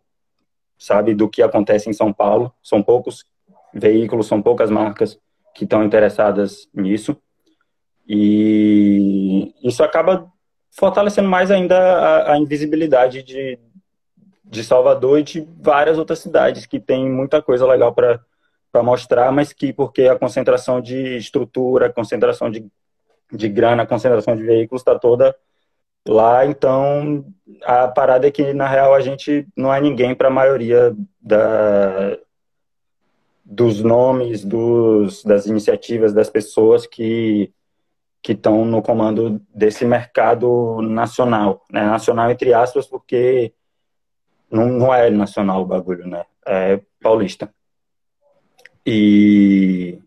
sabe, do que acontece em São Paulo. São poucos veículos, são poucas marcas que estão interessadas nisso. E isso acaba fortalecendo mais ainda a, a invisibilidade de, de Salvador e de várias outras cidades que tem muita coisa legal para mostrar, mas que porque a concentração de estrutura, concentração de, de grana, concentração de veículos está toda lá, então a parada é que na real a gente não é ninguém para a maioria da, dos nomes, dos, das iniciativas, das pessoas que que estão no comando desse mercado nacional, né? nacional entre aspas, porque não, não é nacional o bagulho, né? É paulista. E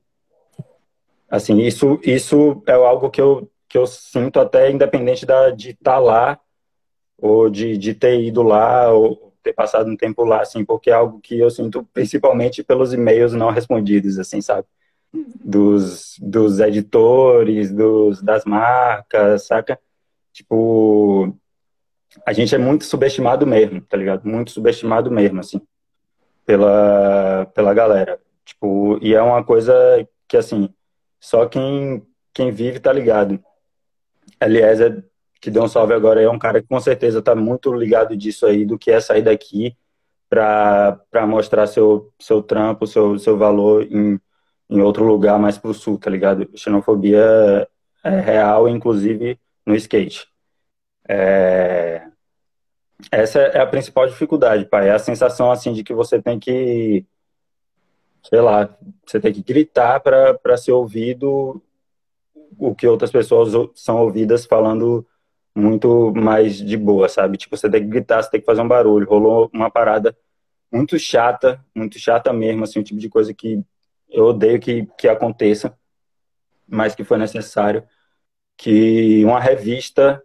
assim, isso isso é algo que eu que eu sinto até independente da de estar tá lá ou de, de ter ido lá ou ter passado um tempo lá, assim, porque é algo que eu sinto principalmente pelos e-mails não respondidos, assim, sabe? Dos, dos editores, dos, das marcas, saca? Tipo, a gente é muito subestimado mesmo, tá ligado? Muito subestimado mesmo, assim, pela, pela galera. Tipo, e é uma coisa que, assim, só quem, quem vive tá ligado. Eliezer, que deu um salve agora, é um cara que com certeza tá muito ligado disso aí, do que é sair daqui para mostrar seu, seu trampo, seu, seu valor em, em outro lugar mais pro sul, tá ligado? Xenofobia é real, inclusive no skate. É... Essa é a principal dificuldade, pai. É a sensação assim de que você tem que, sei lá, você tem que gritar para ser ouvido o que outras pessoas são ouvidas falando muito mais de boa, sabe? Tipo, você tem que gritar, você tem que fazer um barulho. Rolou uma parada muito chata, muito chata mesmo, assim, o tipo de coisa que eu odeio que, que aconteça, mas que foi necessário. Que uma revista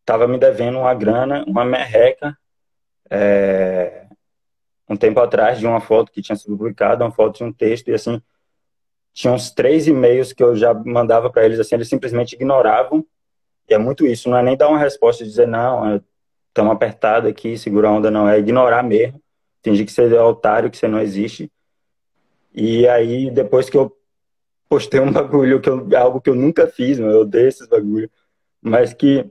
estava me devendo uma grana, uma merreca, é, um tempo atrás, de uma foto que tinha sido publicada, uma foto de um texto, e assim, tinha uns três e-mails que eu já mandava para eles, assim, eles simplesmente ignoravam, e é muito isso, não é nem dar uma resposta e dizer, não, estamos apertados aqui, segura a onda, não, é ignorar mesmo, fingir que você é otário, que você não existe, e aí, depois que eu postei um bagulho, que eu, algo que eu nunca fiz, eu odeio esses bagulhos, mas que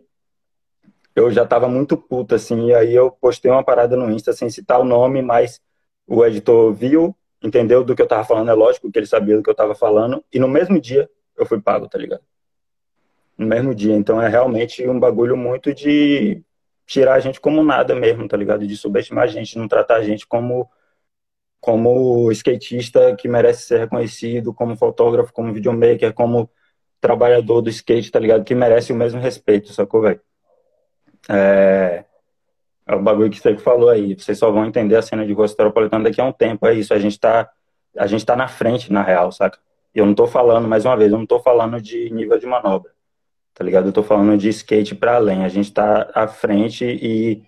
eu já tava muito puto, assim, e aí eu postei uma parada no Insta sem citar o nome, mas o editor viu, entendeu do que eu tava falando, é lógico que ele sabia do que eu tava falando, e no mesmo dia eu fui pago, tá ligado? No mesmo dia, então é realmente um bagulho muito de tirar a gente como nada mesmo, tá ligado? De subestimar a gente, não tratar a gente como como skatista que merece ser reconhecido, como fotógrafo, como videomaker, como trabalhador do skate, tá ligado? Que merece o mesmo respeito, sacou, velho? É, é o bagulho que você falou aí. Vocês só vão entender a cena de rua metropolitana daqui a um tempo. É isso. A gente tá, a gente tá na frente, na real, saca? Eu não tô falando, mais uma vez, eu não tô falando de nível de manobra. Tá ligado? Eu tô falando de skate para além. A gente tá à frente e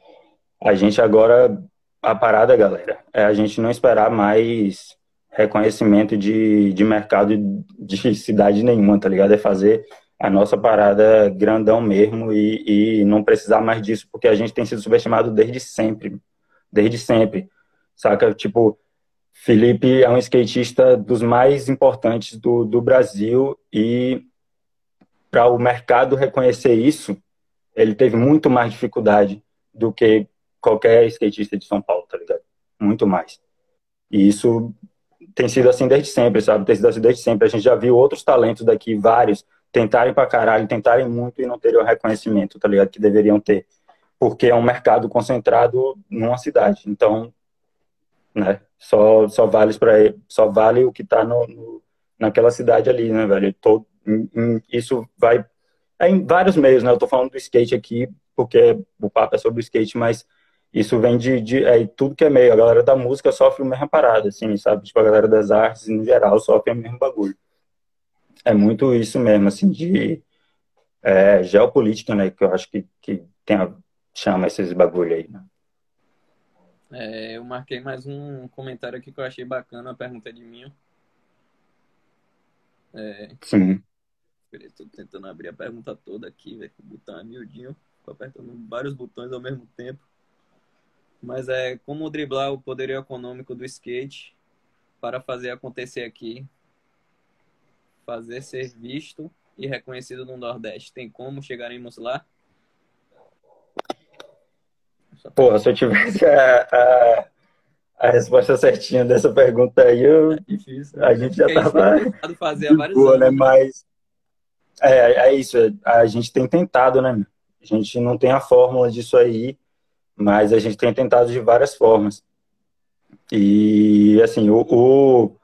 a gente agora. A parada, galera, é a gente não esperar mais reconhecimento de, de mercado de cidade nenhuma, tá ligado? É fazer a nossa parada grandão mesmo e, e não precisar mais disso, porque a gente tem sido subestimado desde sempre. Desde sempre. Saca? Tipo, Felipe é um skatista dos mais importantes do, do Brasil e para o mercado reconhecer isso, ele teve muito mais dificuldade do que qualquer skatista de São Paulo, tá ligado? Muito mais. E isso tem sido assim desde sempre, sabe? Tem sido assim desde sempre. A gente já viu outros talentos daqui, vários, tentarem pra caralho, tentarem muito e não terem o reconhecimento, tá ligado? Que deveriam ter. Porque é um mercado concentrado numa cidade. Então, né? Só, só vale para só vale o que tá no, no, naquela cidade ali, né, velho? Todo, isso vai é em vários meios, né? Eu tô falando do skate aqui porque o papo é sobre o skate, mas isso vem de, de é, tudo que é meio. A galera da música sofre a mesma parada, assim, sabe? Tipo, a galera das artes, em geral, sofre o mesmo bagulho é muito isso mesmo, assim, de é, geopolítica, né? Que eu acho que, que tem a, chama esses bagulho aí, né? É, eu marquei mais um comentário aqui que eu achei bacana, a pergunta é de mim. É, Sim. Tô tentando abrir a pergunta toda aqui, velho. O botão é miudinho. Apertando vários botões ao mesmo tempo. Mas é como driblar o poderio econômico do skate para fazer acontecer aqui. Fazer ser visto e reconhecido no Nordeste. Tem como chegaremos lá? Pô, se eu tivesse a, a, a resposta certinha dessa pergunta aí, eu, é difícil, a gente já tava fazer há vários boa, né? Mas é, é isso, a gente tem tentado, né? A gente não tem a fórmula disso aí, mas a gente tem tentado de várias formas. E assim, o, o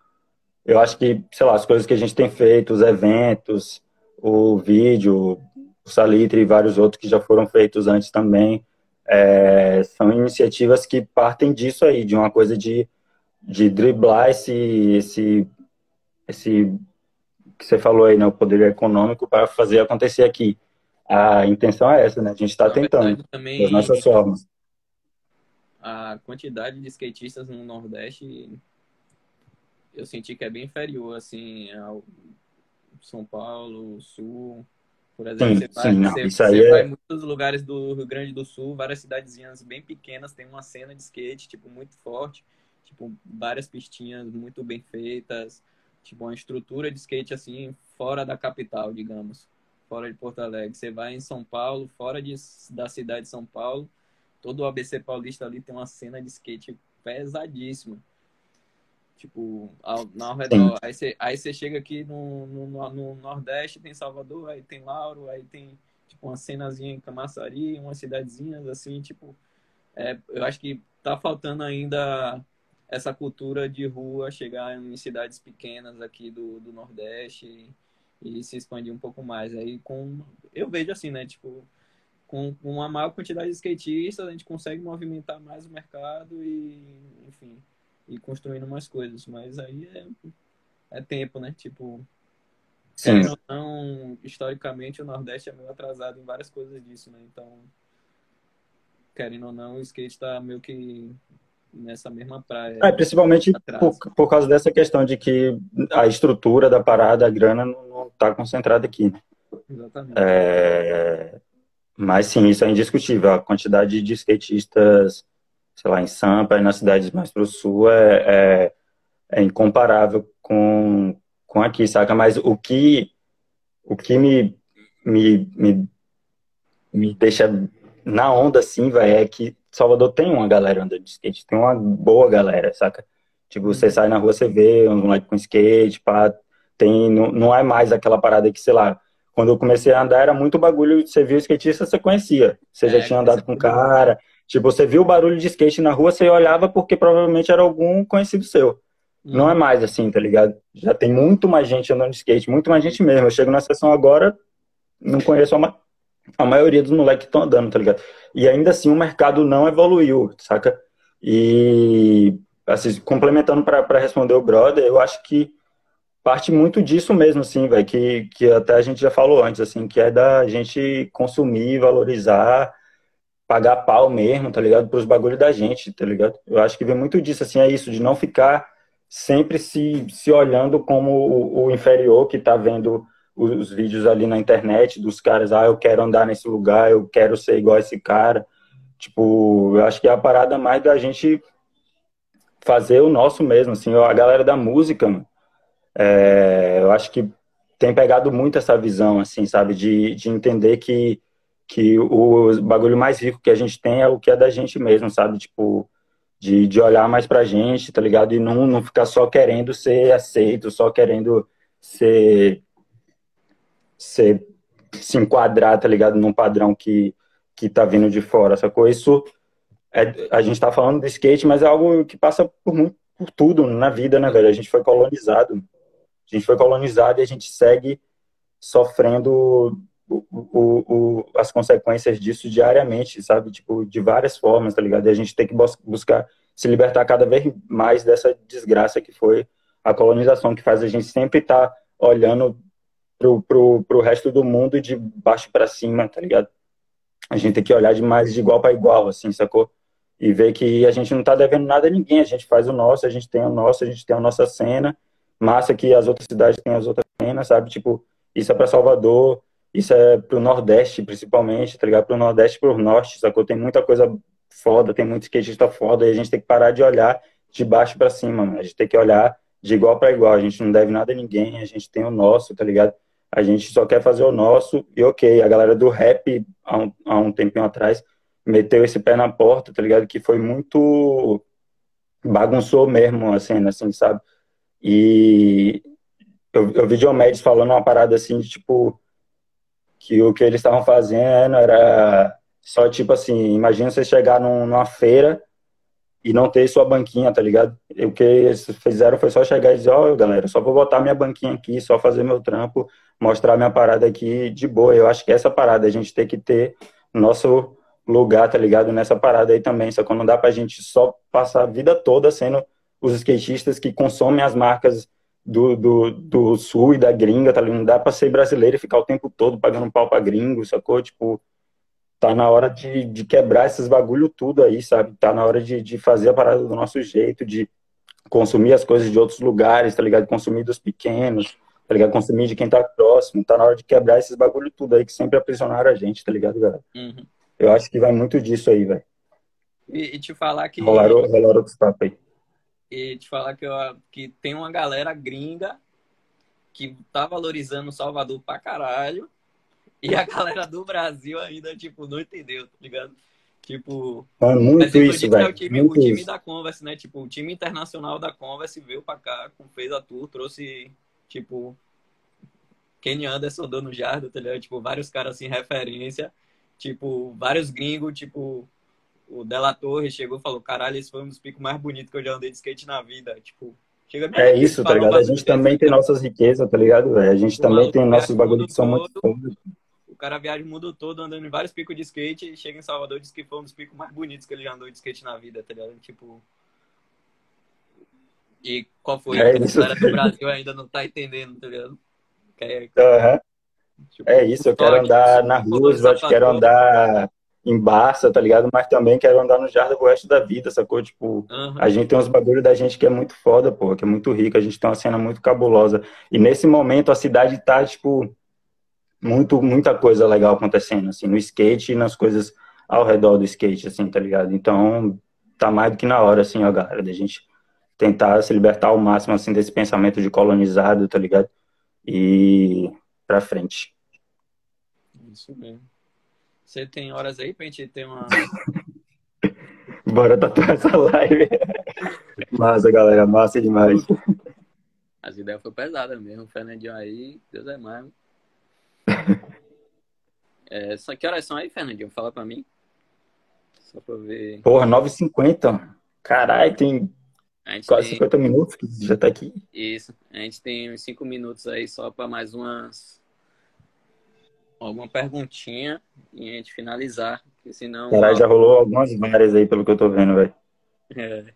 eu acho que, sei lá, as coisas que a gente tem feito, os eventos, o vídeo, o Salitre e vários outros que já foram feitos antes também, é, são iniciativas que partem disso aí, de uma coisa de, de driblar esse, esse, esse que você falou aí, né, o poder econômico para fazer acontecer aqui. A intenção é essa, né? A gente está tentando, também, das nossas formas. A quantidade de skatistas no Nordeste, eu senti que é bem inferior, assim, ao São Paulo, Sul, por exemplo, sim, você, vai, sim, você, você é... vai em muitos lugares do Rio Grande do Sul, várias cidadezinhas bem pequenas, tem uma cena de skate, tipo, muito forte, tipo, várias pistinhas muito bem feitas, tipo, uma estrutura de skate, assim, fora da capital, digamos, fora de Porto Alegre. Você vai em São Paulo, fora de, da cidade de São Paulo, todo o ABC paulista ali tem uma cena de skate pesadíssima. Tipo, ao, ao redor. Aí você, aí você chega aqui no, no, no, Nordeste, tem Salvador, aí tem Lauro, aí tem tipo uma cenazinha em Camaçari, umas cidadezinhas assim, tipo. É, eu acho que tá faltando ainda essa cultura de rua chegar em cidades pequenas aqui do, do Nordeste e, e se expandir um pouco mais. Aí com. Eu vejo assim, né? Tipo, com uma maior quantidade de skatistas, a gente consegue movimentar mais o mercado e, enfim, e construindo mais coisas. Mas aí é, é tempo, né? Tipo, Sim. ou não, historicamente o Nordeste é meio atrasado em várias coisas disso, né? Então, querendo ou não, o skate está meio que nessa mesma praia. É, principalmente por, por causa dessa questão de que a estrutura da parada, a grana, não está concentrada aqui. Exatamente. É, mas sim, isso é indiscutível. A quantidade de skatistas sei lá, em Sampa e nas cidades mais para o sul é, é, é, incomparável com, com aqui, saca? Mas o que, o que me, me, me, me deixa na onda, assim, vai, é que Salvador tem uma galera andando de skate, tem uma boa galera, saca? Tipo, você sai na rua, você vê um moleque com skate, pá, tem, não, não é mais aquela parada que, sei lá, quando eu comecei a andar era muito bagulho, você viu o skatista, você conhecia. Você é, já tinha andado com o cara, Tipo, você viu o barulho de skate na rua, você olhava porque provavelmente era algum conhecido seu. Hum. Não é mais assim, tá ligado? Já tem muito mais gente andando de skate, muito mais gente mesmo. Eu chego na sessão agora, não conheço a, ma a maioria dos moleques que estão andando, tá ligado? E ainda assim o mercado não evoluiu, saca? E, assim, complementando para responder o brother, eu acho que parte muito disso mesmo, assim, velho, que, que até a gente já falou antes, assim, que é da gente consumir, valorizar pagar pau mesmo, tá ligado? Pros bagulhos da gente, tá ligado? Eu acho que vem muito disso, assim, é isso, de não ficar sempre se, se olhando como o, o inferior que tá vendo os, os, vídeos ali na internet dos caras, ah, eu quero andar nesse lugar, eu quero ser igual esse cara. Tipo, eu acho que é a parada mais da gente fazer o nosso mesmo, assim, a galera da música, mano, é, eu acho que tem pegado muito essa visão, assim, sabe, de, de entender que que o bagulho mais rico que a gente tem é o que é da gente mesmo, sabe? Tipo, de, de olhar mais pra gente, tá ligado? E não, não ficar só querendo ser aceito, só querendo ser, ser se enquadrar, tá ligado? Num padrão que, que tá vindo de fora, sacou? Isso, é, a gente tá falando do skate, mas é algo que passa por, muito, por tudo na vida, né, velho? A gente foi colonizado. A gente foi colonizado e a gente segue sofrendo o, o, as consequências disso diariamente, sabe? Tipo, de várias formas, tá ligado? E a gente tem que buscar se libertar cada vez mais dessa desgraça que foi a colonização, que faz a gente sempre estar tá olhando pro, pro, pro resto do mundo de baixo para cima, tá ligado? A gente tem que olhar de mais de igual para igual, assim, sacou? E ver que a gente não tá devendo nada a ninguém, a gente faz o nosso, a gente tem o nosso, a gente tem a nossa cena, massa que as outras cidades têm as outras cenas, sabe? Tipo, Isso é para Salvador, isso é pro Nordeste, principalmente, tá ligado? Pro Nordeste pro Norte, sacou? Tem muita coisa foda, tem muito skatista foda, e a gente tem que parar de olhar de baixo para cima, mano. A gente tem que olhar de igual para igual. A gente não deve nada a ninguém, a gente tem o nosso, tá ligado? A gente só quer fazer o nosso e ok. A galera do rap, há um, há um tempinho atrás, meteu esse pé na porta, tá ligado? Que foi muito. bagunçou mesmo a cena, assim, sabe? E eu, eu vi John Mendes falando uma parada assim, de, tipo, que o que eles estavam fazendo era só tipo assim: imagina você chegar num, numa feira e não ter sua banquinha, tá ligado? E o que eles fizeram foi só chegar e dizer, ó, oh, galera, só vou botar minha banquinha aqui, só fazer meu trampo, mostrar minha parada aqui de boa. Eu acho que essa parada a gente tem que ter nosso lugar, tá ligado? Nessa parada aí também, só que não dá pra gente só passar a vida toda sendo os skatistas que consomem as marcas do, do, do sul e da gringa, tá ligado? Não dá pra ser brasileiro e ficar o tempo todo pagando pau pra gringo, sacou? Tipo, tá na hora de, de quebrar esses bagulho tudo aí, sabe? Tá na hora de, de fazer a parada do nosso jeito, de consumir as coisas de outros lugares, tá ligado? Consumir dos pequenos, tá ligado? Consumir de quem tá próximo. Tá na hora de quebrar esses bagulho tudo aí que sempre aprisionaram a gente, tá ligado, galera? Uhum. Eu acho que vai muito disso aí, velho. E, e, te falar que. Rolaram, rolaram outros papos aí. E te falar que, eu, que tem uma galera gringa que tá valorizando Salvador pra caralho e a galera do Brasil ainda, tipo, não entendeu, tá ligado? Tipo, é muito isso, velho. É o time, o time da Converse, né? Tipo, o time internacional da Converse veio pra cá, fez a tour, trouxe, tipo, Kenny Anderson, dono Jardim, tá ligado? Tipo, vários caras assim, referência. Tipo, vários gringos, tipo, o Della Torre chegou e falou: caralho, esse foi um dos picos mais bonitos que eu já andei de skate na vida. Tipo, chega É isso, tá ligado? A gente também tem nossas riquezas, tá ligado? A gente também tem nossos bagulhos que são muito foda cara viaja o mundo todo andando em vários picos de skate e chega em Salvador e diz que foi um dos picos mais bonitos que ele já andou de skate na vida, tá ligado? Tipo. E qual foi? É a galera do Brasil ainda não tá entendendo, tá ligado? É, uhum. tipo, é isso, eu quero andar na Roosevelt, quero andar em Barça, tá ligado? Mas também quero andar no Jardim o resto da vida, sacou? Tipo, uhum. a gente tem uns bagulhos da gente que é muito foda, pô, que é muito rico, a gente tem uma cena muito cabulosa. E nesse momento a cidade tá, tipo, muito, muita coisa legal acontecendo, assim, no skate e nas coisas ao redor do skate, assim, tá ligado? Então, tá mais do que na hora, assim, ó, galera, da gente tentar se libertar ao máximo, assim, desse pensamento de colonizado, tá ligado? E pra frente. Isso mesmo. Você tem horas aí pra gente ter uma... Bora tatuar essa live. massa, galera, massa demais. As ideias foram pesadas mesmo, o Fernandinho aí, Deus é mais. É, só que horas são aí, Fernandinho? Fala pra mim. Só pra ver. Porra, 9h50. Caralho, tem quase tem... 50 minutos que já tá aqui. Isso. A gente tem uns 5 minutos aí só pra mais umas. Alguma perguntinha e a gente finalizar. Porque senão. Caralho, já rolou algumas várias aí, pelo que eu tô vendo, velho. É.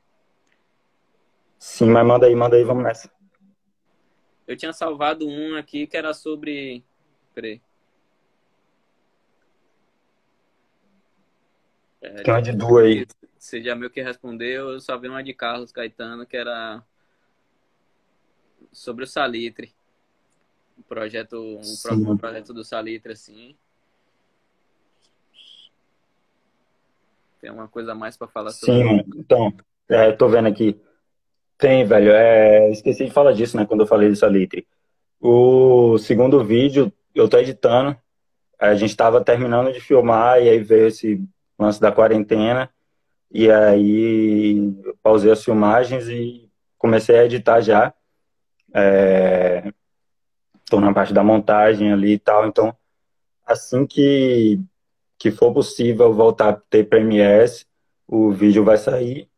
Sim, mas manda aí, manda aí, vamos nessa. Eu tinha salvado um aqui que era sobre Peraí. É, Tem uma de duas aí. Você já meio que respondeu, eu só vi uma de Carlos Caetano, que era sobre o Salitre. O projeto, um próprio projeto do Salitre, assim. Tem uma coisa a mais para falar sobre Sim, então, é, tô vendo aqui. Tem, velho. É, esqueci de falar disso, né, quando eu falei do Salitre. O segundo vídeo eu tô editando. A gente estava terminando de filmar e aí veio esse lance da quarentena. E aí eu pausei as filmagens e comecei a editar já. Estou é, na parte da montagem ali e tal. Então, assim que, que for possível voltar a ter Premiere, o vídeo vai sair.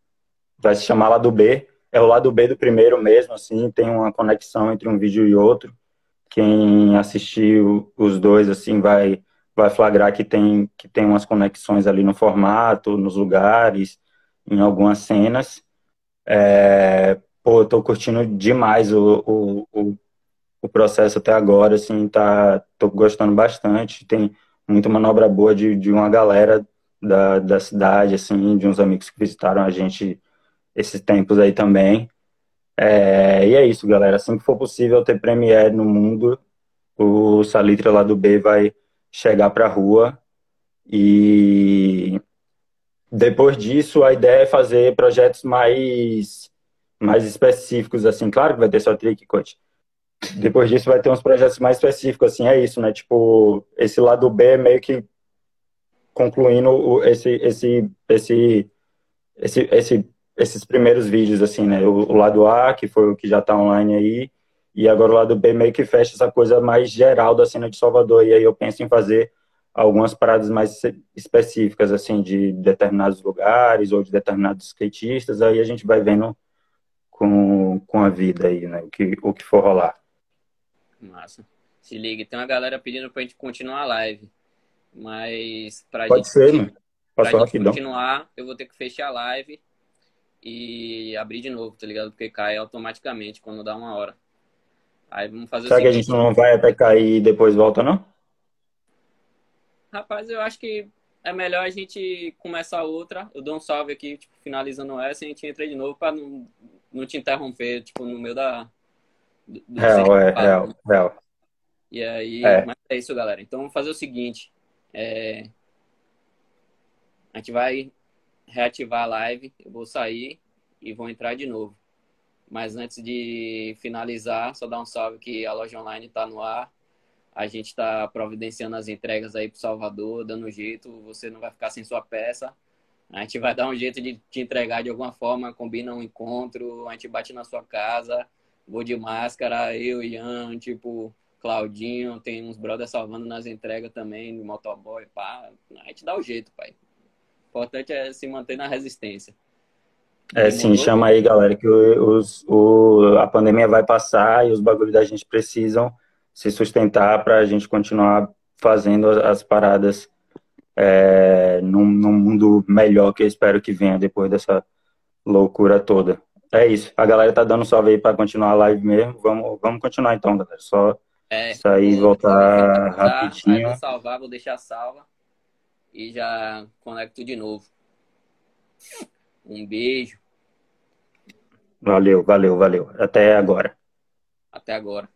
Vai se chamar Lado B. É o lado B do primeiro mesmo, assim, tem uma conexão entre um vídeo e outro quem assistiu os dois assim vai vai flagrar que tem que tem umas conexões ali no formato, nos lugares, em algumas cenas. É, pô, eu tô curtindo demais o, o, o, o, processo até agora, assim, tá, tô gostando bastante. Tem muita manobra boa de, de uma galera da, da cidade, assim, de uns amigos que visitaram a gente esses tempos aí também. É, e é isso, galera. Assim que for possível ter Premiere no mundo, o Salitre lá do B vai chegar para a rua e depois disso a ideia é fazer projetos mais mais específicos assim, claro que vai ter só trick coach. Depois disso vai ter uns projetos mais específicos assim, é isso, né? Tipo, esse lado B é meio que concluindo esse esse esse esse, esse esses primeiros vídeos assim, né? O, o lado A, que foi o que já está online aí, e agora o lado B meio que fecha essa coisa mais geral da cena de Salvador. E aí eu penso em fazer algumas paradas mais específicas, assim, de determinados lugares ou de determinados skatistas. Aí a gente vai vendo com, com a vida aí, né? O que, o que for rolar. Massa. Se liga, tem uma galera pedindo pra gente continuar a live. Mas pra Pode gente, ser, mano. pra gente continuar, eu vou ter que fechar a live e abrir de novo, tá ligado? Porque cai automaticamente quando dá uma hora. Aí vamos fazer Será que a gente não vai até cair e depois volta, não? Rapaz, eu acho que é melhor a gente começar outra. Eu dou um salve aqui, tipo, finalizando essa, e a gente entra de novo pra não, não te interromper, tipo, no meio da. Do, do Real, é, real. E aí, É. mas é isso, galera. Então, vamos fazer o seguinte: é, a gente vai reativar a live, eu vou sair e vou entrar de novo. Mas antes de finalizar, só dar um salve que a loja online está no ar. A gente está providenciando as entregas aí para Salvador, dando um jeito. Você não vai ficar sem sua peça. A gente vai dar um jeito de te entregar de alguma forma, combina um encontro, a gente bate na sua casa, vou de máscara, eu, Ian, tipo, Claudinho, tem uns brothers salvando nas entregas também, de motoboy, pá. A gente dá o jeito, pai. O importante é se manter na resistência. É, sim, chama aí, galera, que os, o, a pandemia vai passar e os bagulhos da gente precisam se sustentar para a gente continuar fazendo as, as paradas é, num, num mundo melhor que eu espero que venha depois dessa loucura toda. É isso. A galera tá dando salve aí para continuar a live mesmo. Vamos, vamos continuar então, galera. Só É, sair e voltar Aí rapidinho. vou salvar, vou deixar salva e já conecto de novo. Um beijo, Valeu, valeu, valeu. Até agora. até agora.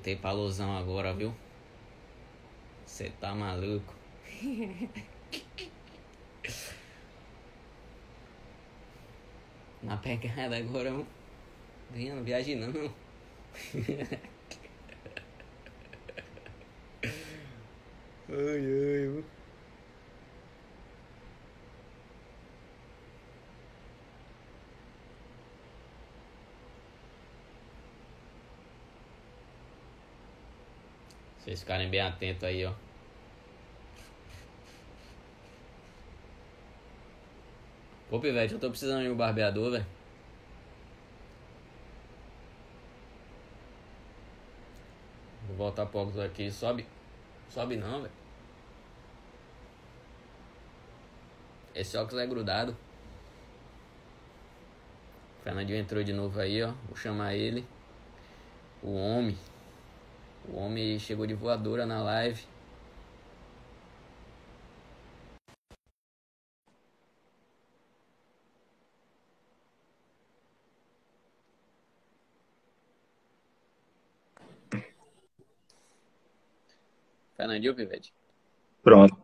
Voltei pra Luzão agora, viu? Você tá maluco? Na pegada agora, não viaje não. ai, ai, Vocês ficarem bem atentos aí, ó. Pô, Pivete, eu tô precisando de um barbeador, velho. Vou voltar pro óculos aqui. Sobe. Sobe não, velho. Esse óculos é grudado. O Fernandinho entrou de novo aí, ó. Vou chamar ele. O homem. O homem chegou de voadora na live. Fernandinho, Pivete. Pronto.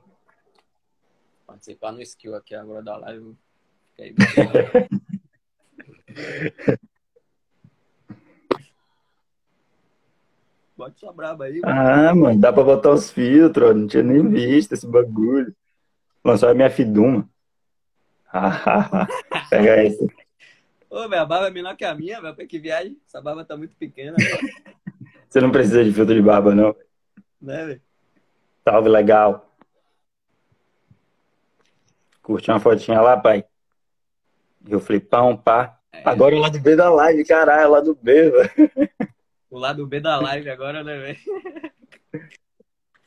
Participar no skill aqui agora da live. Fica aí. Bote sua braba aí. Ah, mano, dá pra botar os filtros, ó, não tinha nem visto esse bagulho. Lançou a minha Fiduma. Ah, Pega esse. Ô, velho, a barba é menor que a minha, velho. Que viagem? Essa barba tá muito pequena, Você não precisa de filtro de barba, não. né, velho? Salve, legal. Curtiu uma fotinha lá, pai? E o flipão, pá. Agora é lá do B da live, caralho, lá do B, velho. O lado B da live agora, né, velho?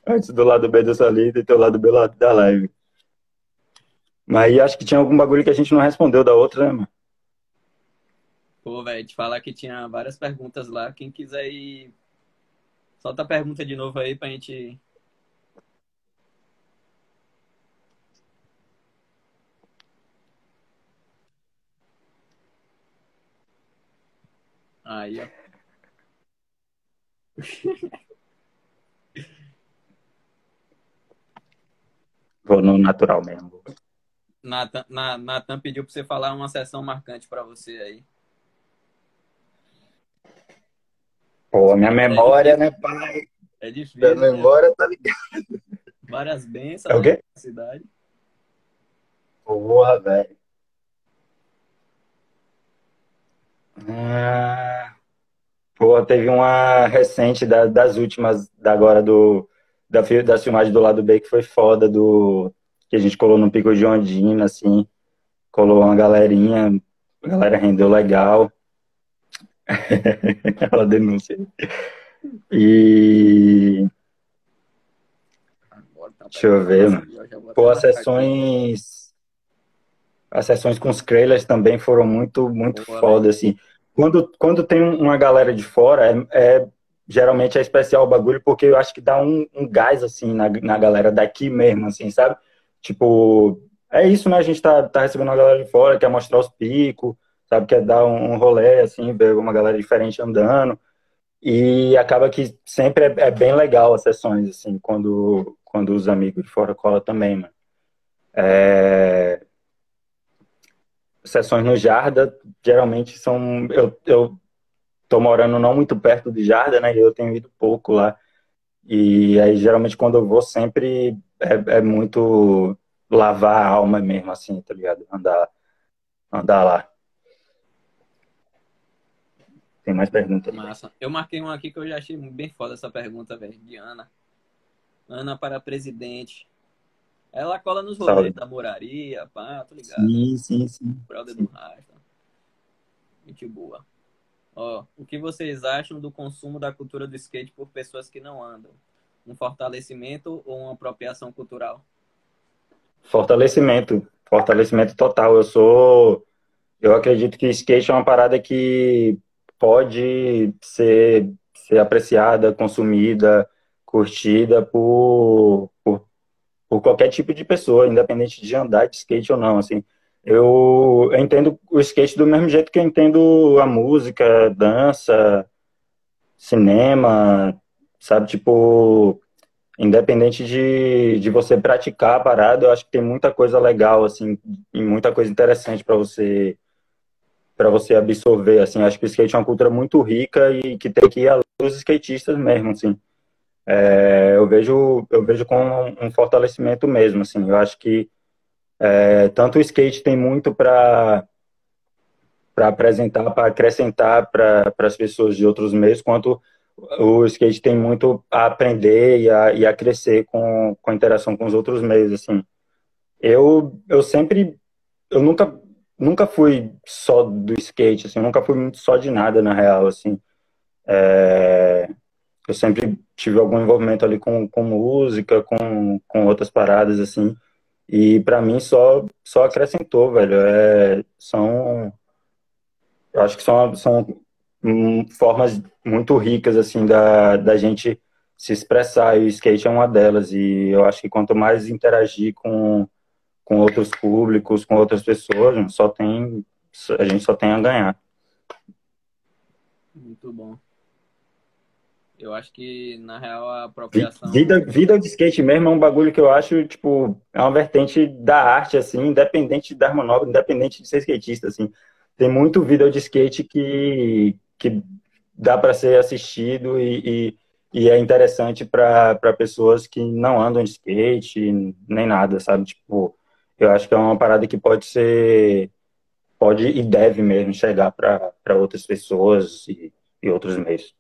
Antes do lado B da salida e teu lado B da live. Mas acho que tinha algum bagulho que a gente não respondeu da outra, né, mano? Pô, velho, te falar que tinha várias perguntas lá. Quem quiser ir. Solta a pergunta de novo aí pra gente. Aí, ó. Vou no natural mesmo. Nathan, Nathan pediu pra você falar uma sessão marcante pra você aí. Pô, minha memória, é né, pai? É difícil. Minha né? memória tá ligada. Várias bênçãos é o quê? na cidade. Porra, velho. Ah, pô, teve uma recente da, das últimas, da agora do da, da filmagem do lado B que foi foda, do que a gente colou no Pico de Ondina, assim, colou uma galerinha, a galera rendeu legal. Ela denuncia. E. Deixa eu ver, mano. Pô, as sessões. As sessões com os trailers também foram muito, muito Boa, foda, né? assim. Quando, quando tem uma galera de fora, é, é, geralmente é especial o bagulho, porque eu acho que dá um, um gás, assim, na, na galera daqui mesmo, assim, sabe? Tipo, é isso, né? A gente tá, tá recebendo uma galera de fora, quer mostrar os picos, sabe? Quer dar um, rolê, assim, ver uma galera diferente andando. E acaba que sempre é, é, bem legal as sessões, assim, quando, quando os amigos de fora colam também, mano. É... Sessões no Jarda, geralmente são... Eu, eu tô morando não muito perto de Jarda, né? E eu tenho ido pouco lá. E aí, geralmente, quando eu vou, sempre é, é muito lavar a alma mesmo, assim, tá ligado? Andar, andar lá. Tem mais perguntas? Massa. Eu marquei uma aqui que eu já achei bem foda essa pergunta, velho, de Ana. Ana para presidente. Ela cola nos rolês da moraria, pá, tô ligado. Sim, sim, sim. Brother do Rasta. Gente boa. Ó, o que vocês acham do consumo da cultura do skate por pessoas que não andam? Um fortalecimento ou uma apropriação cultural? Fortalecimento. Fortalecimento total. Eu sou. Eu acredito que skate é uma parada que pode ser, ser apreciada, consumida, curtida por, por, qualquer tipo de pessoa, independente de andar de skate ou não. Assim, eu, eu entendo o skate do mesmo jeito que eu entendo a música, dança, cinema, sabe? Tipo, independente de, de você praticar a parada, eu acho que tem muita coisa legal, assim, e muita coisa interessante para você para você absorver, assim, acho que o skate é uma cultura muito rica e que tem que ir além dos skatistas mesmo, assim. É, eu vejo eu vejo com um fortalecimento mesmo, assim, eu acho que é, tanto o skate tem muito para para apresentar, para acrescentar para as pessoas de outros meios, quanto o skate tem muito a aprender e a, e a crescer com, com a interação com os outros meios, assim. Eu, eu sempre, eu nunca, nunca fui só do skate, assim, nunca fui muito só de nada, na real, assim. É, eu sempre tive algum envolvimento ali com, com música, com, com outras paradas, assim, e para mim só, só acrescentou, velho. É, são, eu acho que são, são formas muito ricas assim da, da gente se expressar e o skate é uma delas e eu acho que quanto mais interagir com, com outros públicos, com outras pessoas, só tem a gente só tem a ganhar. Muito bom. Eu acho que, na real, a apropriação. Vida, vida de skate mesmo é um bagulho que eu acho, tipo, é uma vertente da arte, assim, independente de dar manobra, independente de ser skatista, assim. Tem muito vídeo de skate que, que dá para ser assistido e, e, e é interessante para pessoas que não andam de skate nem nada, sabe? Tipo, eu acho que é uma parada que pode ser, pode e deve mesmo chegar para outras pessoas e, e outros meios.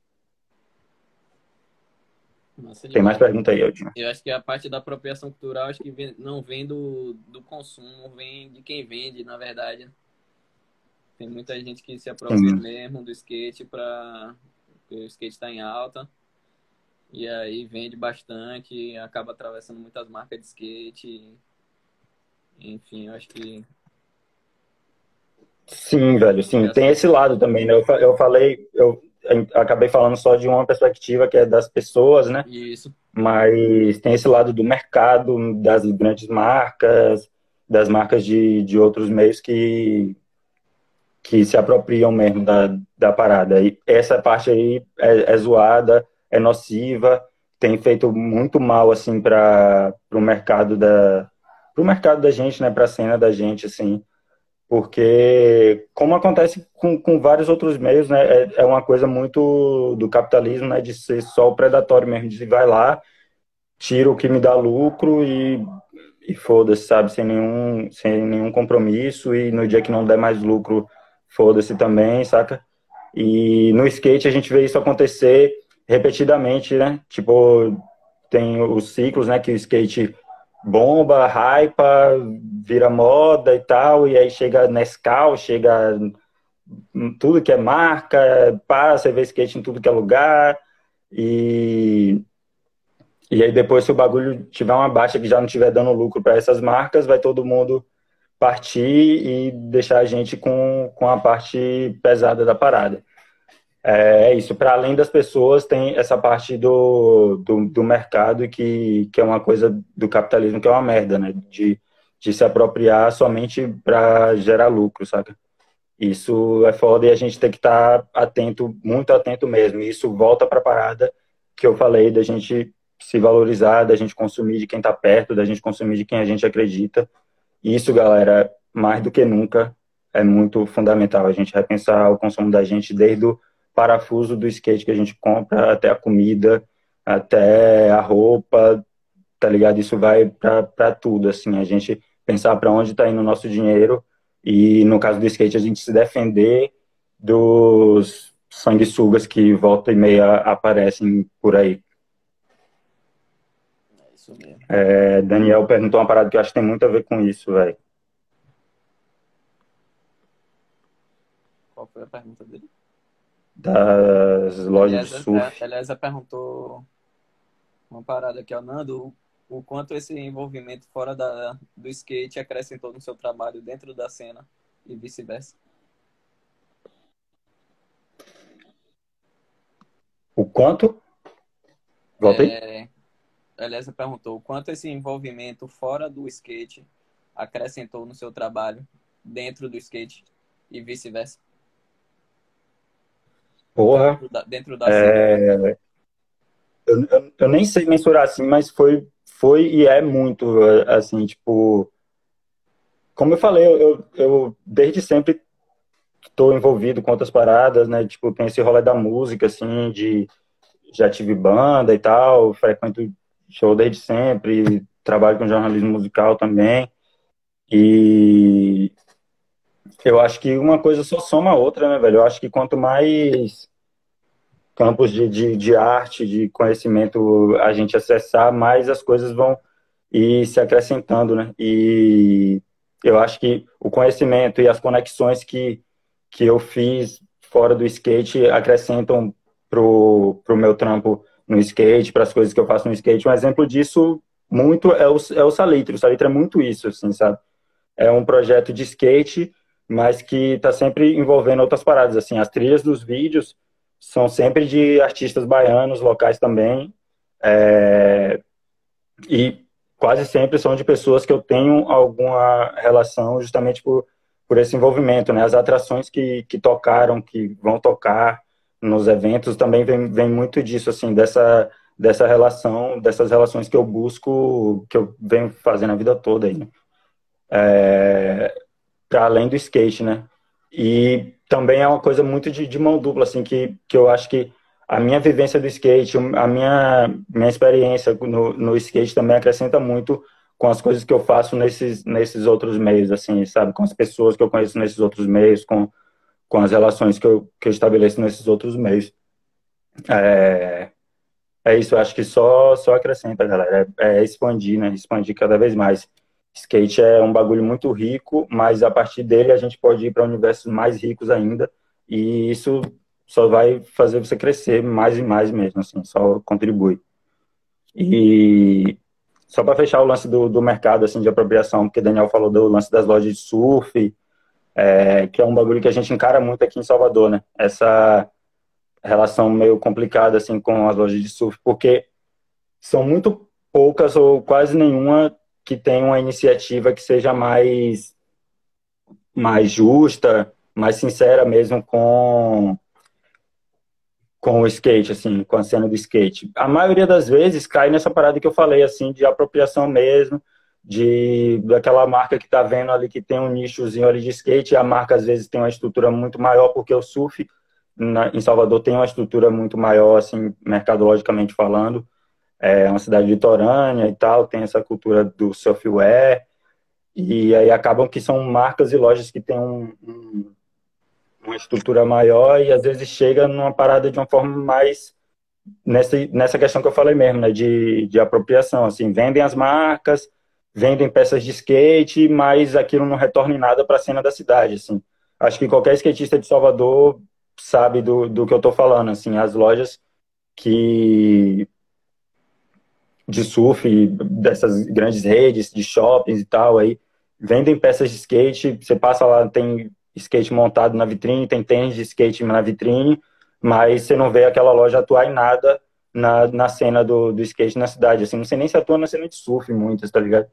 Nossa, Tem mais pergunta aí, Aldinho. Eu acho que a parte da apropriação cultural acho que vem, não vem do, do consumo, vem de quem vende, na verdade. Tem muita gente que se apropria mesmo do skate para o skate está em alta. E aí vende bastante, acaba atravessando muitas marcas de skate. Enfim, eu acho que. Sim, velho, sim. Tem esse lado também, né? Eu, eu falei, eu acabei falando só de uma perspectiva que é das pessoas, né? Isso. Mas tem esse lado do mercado, das grandes marcas, das marcas de, de outros meios que, que se apropriam mesmo da, da parada. E essa parte aí é, é zoada, é nociva, tem feito muito mal assim para o mercado da pro mercado da gente, né, para a cena da gente assim, porque como acontece com, com vários outros meios, né, é, é uma coisa muito do capitalismo, né, de ser só o predatório mesmo, de vai lá, tira o que me dá lucro e e foda-se, sabe, sem nenhum sem nenhum compromisso e no dia que não der mais lucro, foda-se também, saca? E no skate a gente vê isso acontecer repetidamente, né? Tipo, tem os ciclos, né? Que o skate bomba, hypa, vira moda e tal, e aí chega Nescau, chega tudo que é marca, você vê skate em tudo que é lugar, e, e aí depois se o bagulho tiver uma baixa que já não estiver dando lucro para essas marcas, vai todo mundo partir e deixar a gente com, com a parte pesada da parada. É, é isso, para além das pessoas, tem essa parte do, do, do, mercado que, que é uma coisa do capitalismo que é uma merda, né? De, de se apropriar somente para gerar lucro, saca? Isso é foda e a gente tem que estar tá atento, muito atento mesmo. E isso volta para a parada que eu falei da gente se valorizar, da gente consumir de quem está perto, da gente consumir de quem a gente acredita. Isso, galera, mais do que nunca, é muito fundamental a gente repensar o consumo da gente desde o parafuso do skate que a gente compra, até a comida, até a roupa, tá ligado? Isso vai para tudo, assim, a gente pensar para onde está indo o nosso dinheiro e, no caso do skate, a gente se defender dos sanguessugas que volta e meia aparecem por aí. É isso mesmo. É, Daniel perguntou uma parada que eu acho que tem muito a ver com isso, velho. Qual foi a pergunta dele? Das lojas Elisa, de surf. A perguntou uma parada aqui, ó, Nando, o quanto esse envolvimento fora da, do skate acrescentou no seu trabalho dentro da cena e vice-versa? O quanto? Voltei? É, perguntou o quanto esse envolvimento fora do skate acrescentou no seu trabalho dentro do skate e vice-versa. Porra. Dentro da, dentro da é... eu, eu, eu, nem sei mensurar assim, mas foi, foi e é muito, assim, tipo. Como eu falei, eu, eu desde sempre estou envolvido com outras paradas, né? Tipo, tem esse rolê da música, assim, de. Já tive banda e tal, frequento show desde sempre, trabalho com jornalismo musical também. E eu acho que uma coisa só soma a outra, né, velho? Eu acho que quanto mais campos de, de, de arte, de conhecimento a gente acessar, mais as coisas vão ir se acrescentando, né? E eu acho que o conhecimento e as conexões que, que eu fiz fora do skate acrescentam pro, pro meu trampo no skate, para as coisas que eu faço no skate. Um exemplo disso muito é o, é o Salitre. O Salitre é muito isso, assim, sabe? É um projeto de skate, mas que está sempre envolvendo outras paradas, assim. As trilhas dos vídeos são sempre de artistas baianos, locais também, é, e quase sempre são de pessoas que eu tenho alguma relação justamente por, por esse envolvimento, né? As atrações que, que tocaram, que vão tocar nos eventos também vem, vem muito disso, assim, dessa, dessa relação, dessas relações que eu busco, que eu venho fazendo a vida toda aí, né? É, para além do skate, né? E também é uma coisa muito de, de, mão dupla, assim, que, que eu acho que a minha vivência do skate, a minha, minha experiência no, no skate também acrescenta muito com as coisas que eu faço nesses, nesses outros meios, assim, sabe? Com as pessoas que eu conheço nesses outros meios, com, com as relações que eu, que eu estabeleço nesses outros meios. É, é isso, acho que só, só acrescenta, galera. É, é expandir, né? Expandir cada vez mais. Skate é um bagulho muito rico, mas a partir dele a gente pode ir para universos mais ricos ainda. E isso só vai fazer você crescer mais e mais mesmo, assim, só contribui. E só para fechar o lance do, do mercado assim de apropriação, porque Daniel falou do lance das lojas de surf, é, que é um bagulho que a gente encara muito aqui em Salvador, né? Essa relação meio complicada assim com as lojas de surf, porque são muito poucas ou quase nenhuma que tem uma iniciativa que seja mais mais justa, mais sincera mesmo com com o skate, assim, com a cena do skate. A maioria das vezes cai nessa parada que eu falei, assim, de apropriação mesmo, de daquela marca que tá vendo ali que tem um nichozinho ali de skate, e a marca às vezes tem uma estrutura muito maior, porque o surf na, em Salvador tem uma estrutura muito maior, assim, mercadologicamente falando. É uma cidade litorânea e tal, tem essa cultura do surfwear, e aí acabam que são marcas e lojas que têm um, um uma estrutura maior e às vezes chega numa parada de uma forma mais nessa, nessa questão que eu falei mesmo, né, de, de apropriação, assim, vendem as marcas, vendem peças de skate, mas aquilo não retorna em nada para a cena da cidade, assim. Acho que qualquer skatista de Salvador sabe do, do que eu estou falando, assim, as lojas que de surf, dessas grandes redes de shoppings e tal, aí vendem peças de skate, você passa lá, tem skate montado na vitrine, tem tênis de skate na vitrine, mas você não vê aquela loja atuar em nada na, na cena do, do skate na cidade. Assim, não sei nem se atua na cena de surf muitas, tá ligado?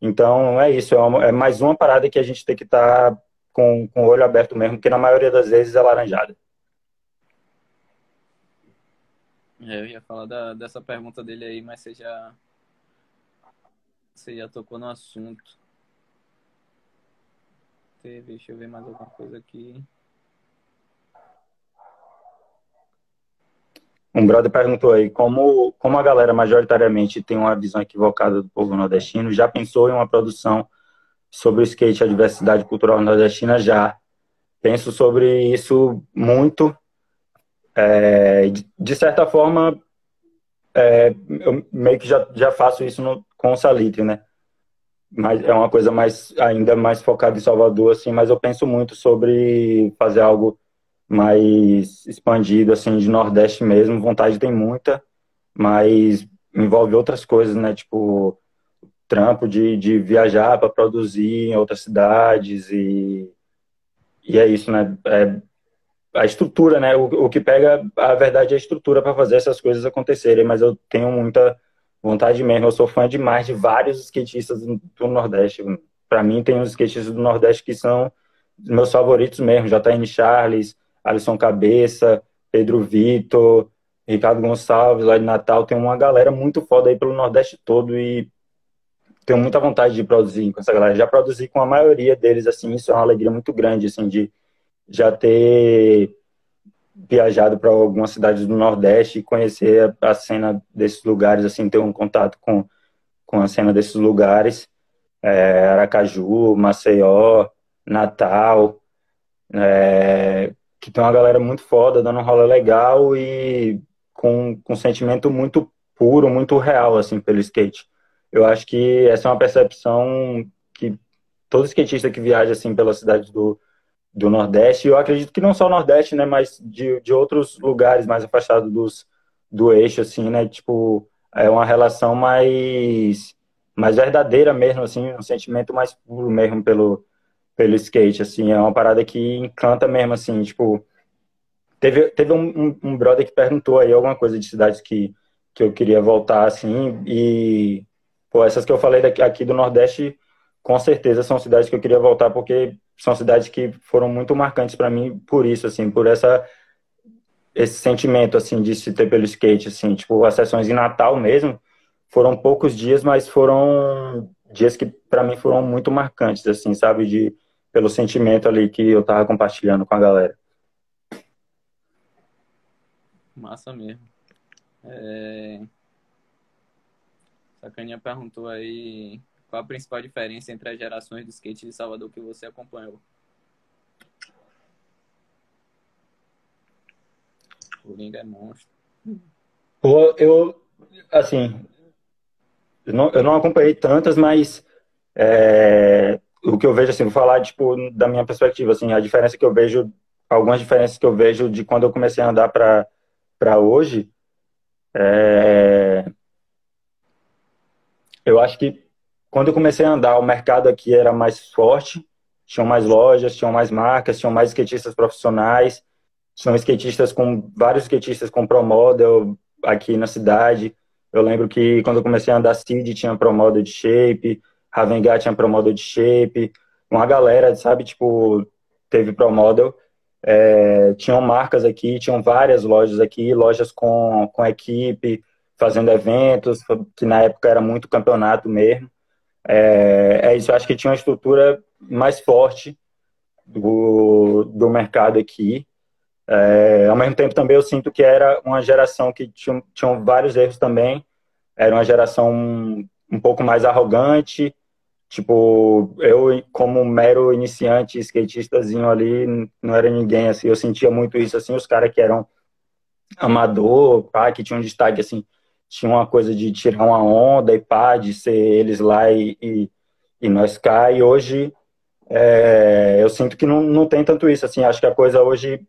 Então é isso, é, uma, é mais uma parada que a gente tem que estar tá com, com o olho aberto mesmo, porque na maioria das vezes é laranjada. É, eu ia falar da, dessa pergunta dele aí, mas você já, você já tocou no assunto. Deixa eu ver mais alguma coisa aqui. Um brother perguntou aí como, como a galera majoritariamente tem uma visão equivocada do povo nordestino, já pensou em uma produção sobre o skate e a diversidade cultural nordestina? Já. Penso sobre isso muito. É, de, certa forma, é, eu meio que já, já faço isso no, com o Salitre, né? mas é uma coisa mais ainda mais focada em Salvador assim mas eu penso muito sobre fazer algo mais expandido assim de Nordeste mesmo. Vontade tem muita mas envolve outras coisas né? Tipo trampo de, de viajar para produzir em outras cidades e e é isso né? É a estrutura né o, o que pega a verdade é a estrutura para fazer essas coisas acontecerem mas eu tenho muita vontade mesmo. Eu sou fã demais de vários skatistas do Nordeste. Para mim, tem uns skatistas do Nordeste que são meus favoritos mesmo. JN Charles, Alisson Cabeça, Pedro Vitor, Ricardo Gonçalves, lá de Natal. Tem uma galera muito foda aí pelo Nordeste todo e tenho muita vontade de produzir com essa galera. Já produzi com a maioria deles, assim, isso é uma alegria muito grande, assim, de já ter viajado para algumas cidades do Nordeste e conhecer a, cena desses lugares, assim, ter um contato com, com a cena desses lugares, é, Aracaju, Maceió, Natal, é, que tem uma galera muito foda, dando um rolê legal e com, com um sentimento muito puro, muito real, assim, pelo skate. Eu acho que essa é uma percepção que todo skatista que viaja, assim, pela cidade do, do Nordeste. Eu acredito que não só o Nordeste, né, mas de, de outros lugares mais afastados dos, do eixo, assim, né, tipo, é uma relação mais, mais verdadeira mesmo, assim, um sentimento mais puro mesmo pelo, pelo skate, assim, é uma parada que encanta mesmo, assim, tipo, teve, teve um, um, um brother que perguntou aí alguma coisa de cidades que, que eu queria voltar, assim, e, pô, essas que eu falei daqui, aqui do Nordeste, com certeza são cidades que eu queria voltar, porque são cidades que foram muito marcantes para mim por isso, assim, por essa esse sentimento assim de se ter pelo skate, assim, tipo as sessões em Natal mesmo foram poucos dias, mas foram dias que para mim foram muito marcantes, assim, sabe, de pelo sentimento ali que eu tava compartilhando com a galera. Massa mesmo. É... Sacaninha perguntou aí qual a principal diferença entre as gerações do skate de Salvador que você acompanhou? O Coringa é monstro. Eu, assim, eu não, eu não acompanhei tantas, mas é, o que eu vejo, assim, vou falar, tipo, da minha perspectiva, assim, a diferença que eu vejo algumas diferenças que eu vejo de quando eu comecei a andar para hoje. É... Eu acho que quando eu comecei a andar, o mercado aqui era mais forte, tinham mais lojas, tinham mais marcas, tinham mais skatistas profissionais, tinham skatistas com vários skatistas com pro model aqui na cidade. Eu lembro que quando eu comecei a andar Cid tinha pro model de shape, Ravengar tinha pro model de shape, uma galera, sabe, tipo, teve pro model. É, tinham marcas aqui, tinham várias lojas aqui, lojas com, com equipe, fazendo eventos, que na época era muito campeonato mesmo. É, é isso, acho que tinha uma estrutura mais forte do, do mercado aqui. É, ao mesmo tempo, também eu sinto que era uma geração que tinha, tinha vários erros também. Era uma geração um, um pouco mais arrogante. Tipo, eu, como mero iniciante, skatistazinho ali, não era ninguém, assim. Eu sentia muito isso, assim, os caras que eram amador, pá, que tinham destaque, assim, tinha uma coisa de tirar uma onda e pá, de ser eles lá e, e, e nós cá. E hoje, é, eu sinto que não, não tem tanto isso, assim. Acho que a coisa hoje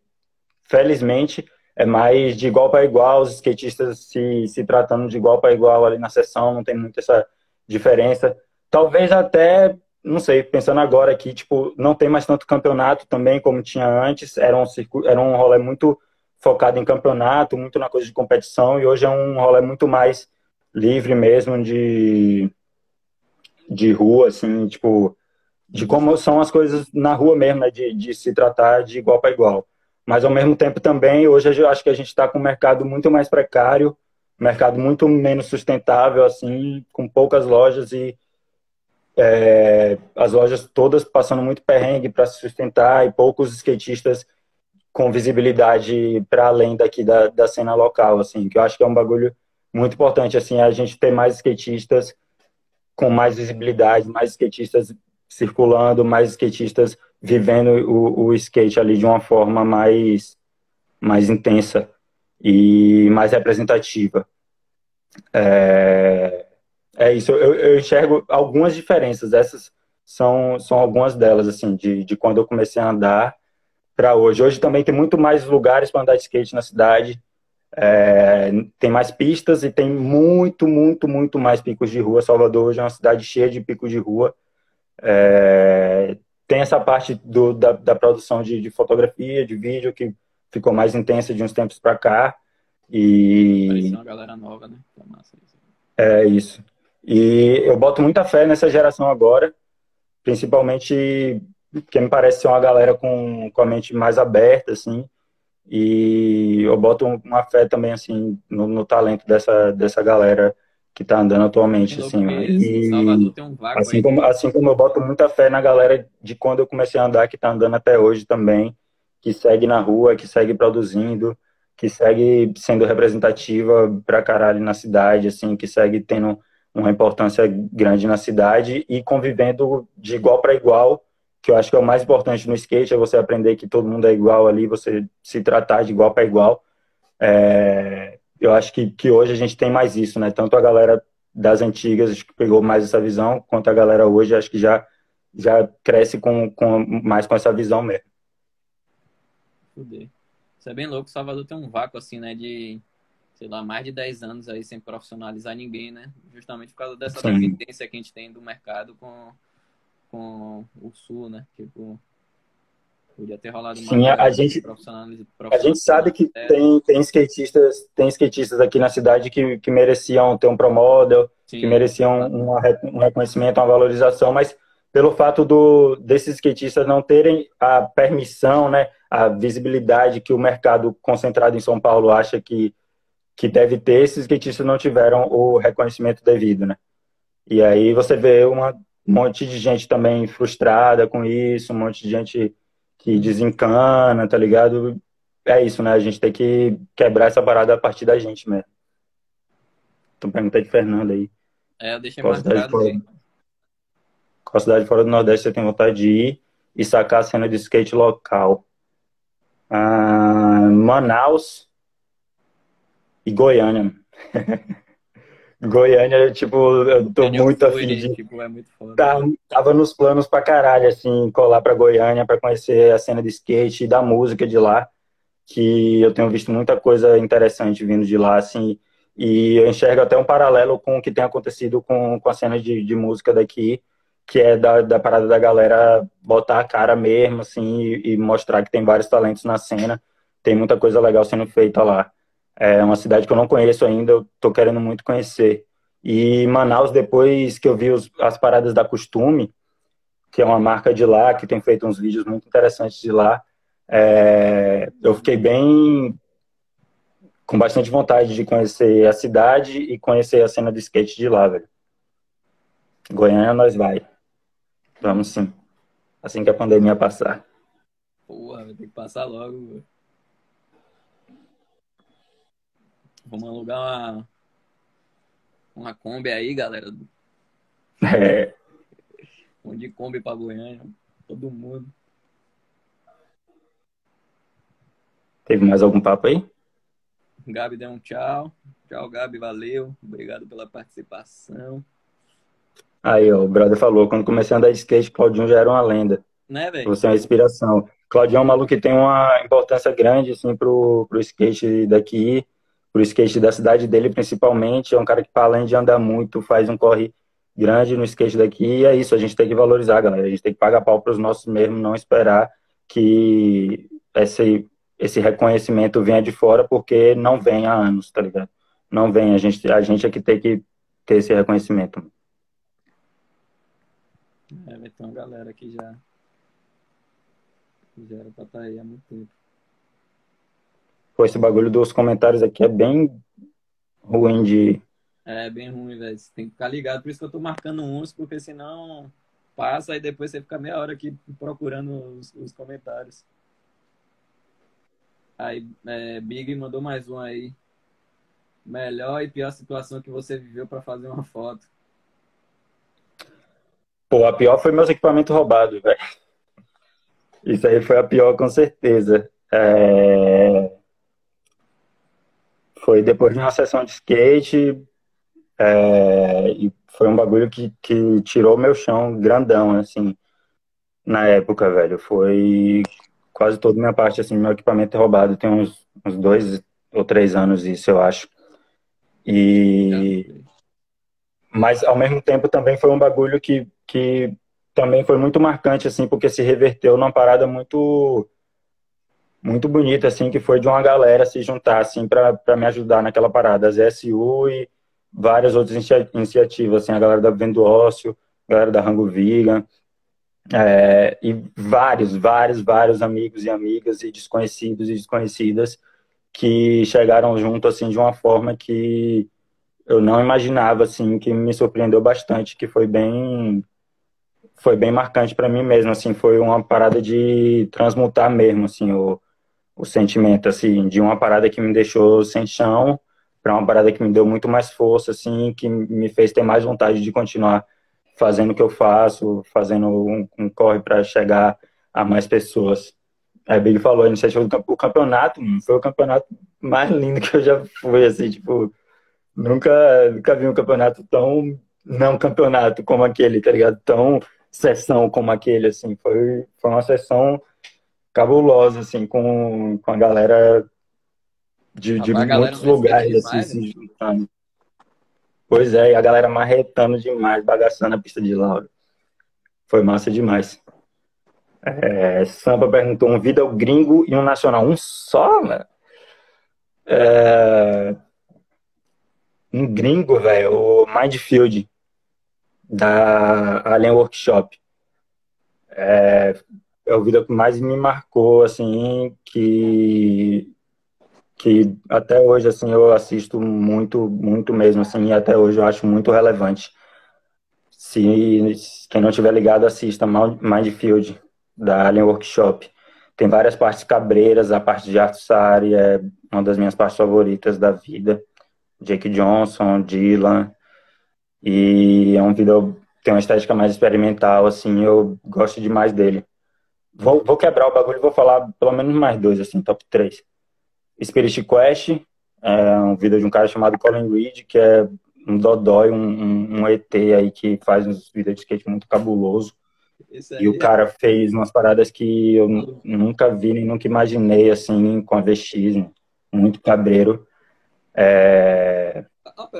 felizmente, é mais de igual para igual, os skatistas se, se tratando de igual para igual ali na sessão, não tem muita essa diferença. Talvez até, não sei, pensando agora aqui, tipo, não tem mais tanto campeonato também como tinha antes, era um, circuito, era um rolê muito focado em campeonato, muito na coisa de competição, e hoje é um rolê muito mais livre mesmo de, de rua, assim, tipo, de como são as coisas na rua mesmo, né, de, de se tratar de igual para igual. Mas, ao mesmo tempo, também, hoje eu acho que a gente está com um mercado muito mais precário, mercado muito menos sustentável, assim, com poucas lojas e é, as lojas todas passando muito perrengue para se sustentar e poucos skatistas com visibilidade para além daqui da, da cena local, assim, que eu acho que é um bagulho muito importante, assim, a gente ter mais skatistas com mais visibilidade, mais skatistas circulando, mais skatistas vivendo o, o skate ali de uma forma mais, mais intensa e mais representativa. É, é isso, eu, eu, enxergo algumas diferenças, essas são, são algumas delas, assim, de, de quando eu comecei a andar para hoje. Hoje também tem muito mais lugares para andar de skate na cidade, é, tem mais pistas e tem muito, muito, muito mais picos de rua. Salvador hoje é uma cidade cheia de picos de rua. É, tem essa parte do, da, da produção de, de, fotografia, de vídeo, que ficou mais intensa de uns tempos para cá. E. uma galera nova, né? É isso. E eu boto muita fé nessa geração agora, principalmente porque me parece ser uma galera com, com a mente mais aberta, assim. E eu boto uma fé também, assim, no, no talento dessa, dessa galera que tá andando atualmente, assim. E, um assim, como, assim como eu boto muita fé na galera de quando eu comecei a andar, que tá andando até hoje também, que segue na rua, que segue produzindo, que segue sendo representativa pra caralho na cidade, assim, que segue tendo uma importância grande na cidade e convivendo de igual para igual, que eu acho que é o mais importante no skate, é você aprender que todo mundo é igual ali, você se tratar de igual para igual. É, eu acho que, que hoje a gente tem mais isso, né? Tanto a galera das antigas que pegou mais essa visão, quanto a galera hoje acho que já, já cresce com, com mais com essa visão mesmo. Fuder. Isso é bem louco, Salvador tem um vácuo assim, né, de sei lá, mais de 10 anos aí sem profissionalizar ninguém, né? Justamente por causa dessa dependência que a gente tem do mercado com, com o Sul, né? Tipo, Podia ter rolado mais. Sim, a gente, a gente sabe que tem, tem, skatistas, tem skatistas aqui na cidade que, que mereciam ter um pro model, Sim, que mereciam uma, um reconhecimento, uma valorização, mas pelo fato do, desses skatistas não terem a permissão, né, a visibilidade que o mercado concentrado em São Paulo acha que, que deve ter, esses skatistas não tiveram o reconhecimento devido, né? E aí você vê uma, um monte de gente também frustrada com isso, um monte de gente que desencana, tá ligado? É isso, né? A gente tem que quebrar essa parada a partir da gente mesmo. Então pergunta de Fernando aí. É, eu deixei mais cidade fora, aí. Qual cidade fora do Nordeste você tem vontade de ir e sacar a cena de skate local? Ah, Manaus e Goiânia. Goiânia, tipo, eu tô Goiânia muito afim de. Tipo, é muito foda. Tá, tava nos planos pra caralho, assim, colar pra Goiânia pra conhecer a cena de skate e da música de lá. Que eu tenho visto muita coisa interessante vindo de lá, assim. E eu enxergo até um paralelo com o que tem acontecido com, com a cena de, de música daqui, que é da, da parada da galera botar a cara mesmo, assim, e, e mostrar que tem vários talentos na cena. Tem muita coisa legal sendo feita lá. É uma cidade que eu não conheço ainda, eu tô querendo muito conhecer. E Manaus, depois que eu vi os, as paradas da Costume, que é uma marca de lá, que tem feito uns vídeos muito interessantes de lá, é, eu fiquei bem com bastante vontade de conhecer a cidade e conhecer a cena do skate de lá, velho. Goiânia nós vai. Vamos sim. Assim que a pandemia passar. Porra, ter que passar logo, velho. Vamos alugar uma, uma Kombi aí, galera. É. Um de Kombi pra Goiânia. Todo mundo. Teve mais algum papo aí? Gabi deu um tchau. Tchau, Gabi, valeu. Obrigado pela participação. Aí, ó, o brother falou, quando comecei a andar de skate, Claudinho já era uma lenda. Né, velho? Você é uma inspiração. Claudinho é um maluco que tem uma importância grande, assim, pro, pro skate daqui pro skate da cidade dele, principalmente. É um cara que, além de andar muito, faz um corre grande no skate daqui. E é isso, a gente tem que valorizar, galera. A gente tem que pagar pau para os nossos mesmo, não esperar que esse, esse reconhecimento venha de fora, porque não vem há anos, tá ligado? Não vem, a gente, a gente é que tem que ter esse reconhecimento. É, vai ter uma galera que já, já era pra estar tá aí há muito tempo. Pô, esse bagulho dos comentários aqui é bem ruim de. É bem ruim, velho. Você tem que ficar ligado. Por isso que eu tô marcando uns, porque senão passa e depois você fica meia hora aqui procurando os, os comentários. Aí, é, Big mandou mais um aí. Melhor e pior situação que você viveu para fazer uma foto. Pô, a pior foi meus equipamentos roubados, velho. Isso aí foi a pior, com certeza. É... Foi depois de uma sessão de skate, é, e foi um bagulho que, que tirou meu chão grandão, assim, na época, velho. Foi quase toda minha parte, assim, meu equipamento é roubado. Tem uns, uns dois ou três anos isso, eu acho. E... Mas, ao mesmo tempo, também foi um bagulho que, que também foi muito marcante, assim, porque se reverteu numa parada muito muito bonita, assim, que foi de uma galera se juntar, assim, para me ajudar naquela parada, as SU e várias outras iniciativas, assim, a galera da Vendo Ócio, a galera da Rango Vegan, é, e vários, vários, vários amigos e amigas e desconhecidos e desconhecidas que chegaram junto, assim, de uma forma que eu não imaginava, assim, que me surpreendeu bastante, que foi bem foi bem marcante para mim mesmo, assim, foi uma parada de transmutar mesmo, assim, o, o sentimento, assim, de uma parada que me deixou sem chão para uma parada que me deu muito mais força, assim, que me fez ter mais vontade de continuar fazendo o que eu faço, fazendo um, um corre para chegar a mais pessoas. A Big falou, a iniciativa do o campeonato foi o campeonato mais lindo que eu já fui, assim, tipo, nunca, nunca vi um campeonato tão não campeonato como aquele, tá ligado? Tão sessão como aquele, assim, foi, foi uma sessão cabulosa, assim, com, com a galera de, de muitos lugares, assim, se né? juntando. Pois é, e a galera marretando demais, bagaçando a pista de Laura. Foi massa demais. É, Samba perguntou um vida gringo e um nacional. Um só, né? É, um gringo, velho, o Mindfield, da Alien Workshop. É, é o vídeo que mais me marcou, assim, que que até hoje assim eu assisto muito muito mesmo assim e até hoje eu acho muito relevante. Se quem não tiver ligado assista Mindfield da Alien Workshop. Tem várias partes cabreiras a parte de Arthur Sari é uma das minhas partes favoritas da vida. Jake Johnson Dylan. E é um vídeo tem uma estética mais experimental assim eu gosto demais dele Vou, vou quebrar o bagulho e vou falar pelo menos mais dois, assim, top 3. Spirit Quest, é um vídeo de um cara chamado Colin Reed, que é um Dodói, um, um, um, ET aí que faz uns vídeos de skate muito cabuloso. E o é cara fez umas paradas que eu nunca vi nem nunca imaginei, assim, com a VX, né? muito cabreiro. É...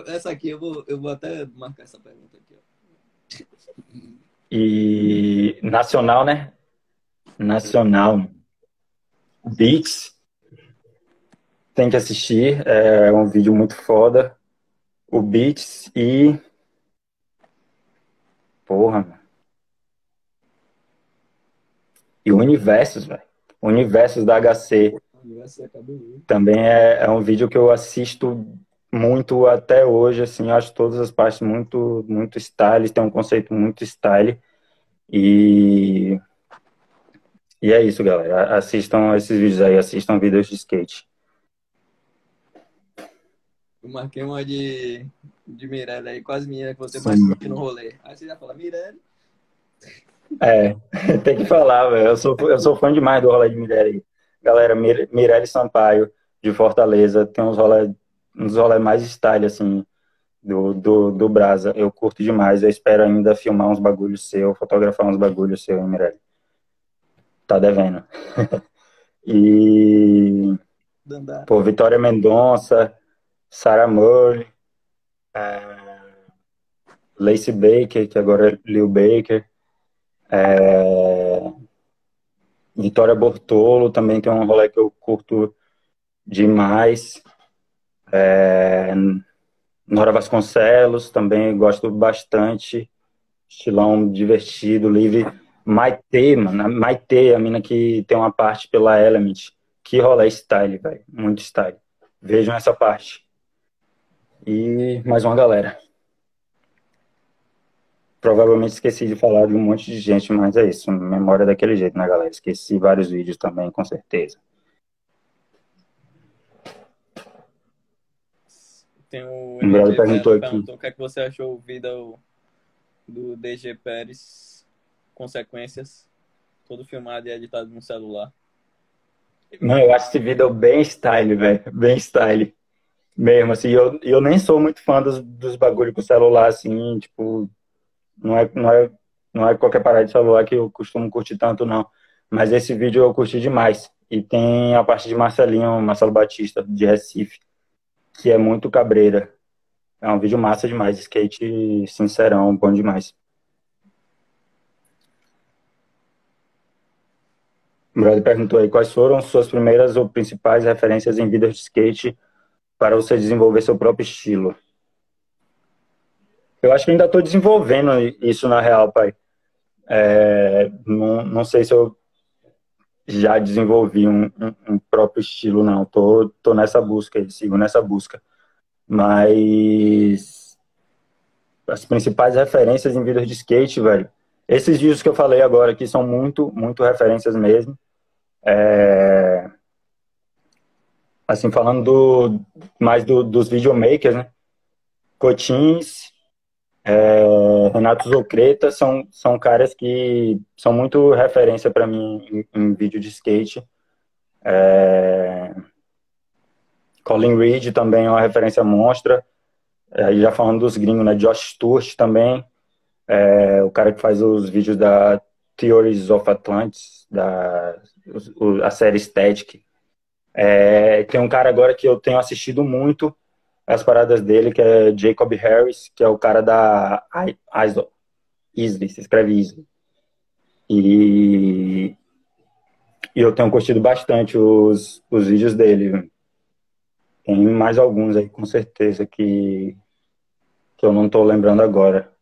Essa aqui, eu vou, eu vou até marcar essa pergunta aqui. Ó. E nacional, né? Nacional. Beats. Tem que assistir. É um vídeo muito foda. O Beats e. Porra, mano. E o Universos, velho. Universos da HC. Também é, é um vídeo que eu assisto muito até hoje, assim, acho todas as partes muito, muito style, tem um conceito muito style. E, e é isso, galera. Assistam esses vídeos aí, assistam vídeos de skate. Eu marquei uma de, de Mirelle aí, quase minha, que você mais no rolê. Aí você já fala, Mirelle. É, tem que falar, velho. Eu sou, eu sou fã demais do rolê de Mirelle. Galera, Mirelle Sampaio, de Fortaleza, tem uns rolê, uns rolê mais style, assim, do, do, do Brasa. Eu curto demais. Eu espero ainda filmar uns bagulhos seu, fotografar uns bagulhos seu, hein, Mirelle? Tá devendo. e. Pô, Vitória Mendonça, Sarah Murray, é... Lacey Baker, que agora é Lil Baker. É... Vitória Bortolo também tem um rolê que eu curto demais. É... Nora Vasconcelos também gosto bastante. Estilão divertido, livre. Maite, mano. Maite, a mina que tem uma parte pela Element. Que rolê style, velho. Muito style. Vejam essa parte. E mais uma galera. Provavelmente esqueci de falar de um monte de gente, mas é isso. Memória daquele jeito, né, galera? Esqueci vários vídeos também, com certeza. Tem o perguntou aqui. Perguntou o que é que você achou o vídeo do DG Pérez, consequências, todo filmado e editado no celular. Não, eu acho esse vídeo bem style, velho. Bem style. Mesmo, assim, eu, eu nem sou muito fã dos, dos bagulho com celular, assim, tipo, não é, não é, não é qualquer parada de celular que eu costumo curtir tanto, não. Mas esse vídeo eu curti demais. E tem a parte de Marcelinho, Marcelo Batista, de Recife, que é muito cabreira. É um vídeo massa demais, skate sincerão, bom demais. O brother perguntou aí quais foram suas primeiras ou principais referências em vídeos de skate para você desenvolver seu próprio estilo. Eu acho que ainda estou desenvolvendo isso na real, pai. É, não, não sei se eu já desenvolvi um, um, um, próprio estilo, não. Tô, tô nessa busca, sigo nessa busca. Mas as principais referências em vídeos de skate, velho. Esses vídeos que eu falei agora aqui são muito, muito referências mesmo. É... Assim, falando do, mais do, dos videomakers, né? Cotins, é, Renato Zocreta são, são caras que são muito referência para mim em, em, vídeo de skate. É, Colin Reed também é uma referência monstra. É, já falando dos gringos, né? Josh Stewart também. É, o cara que faz os vídeos da Theories of Atlantis, da a série Static. É, tem um cara agora que eu tenho assistido muito, as paradas dele, que é Jacob Harris, que é o cara da ISO. Isley, se escreve Isley. E, e eu tenho curtido bastante os, os vídeos dele. Tem mais alguns aí, com certeza, que, que eu não estou lembrando agora.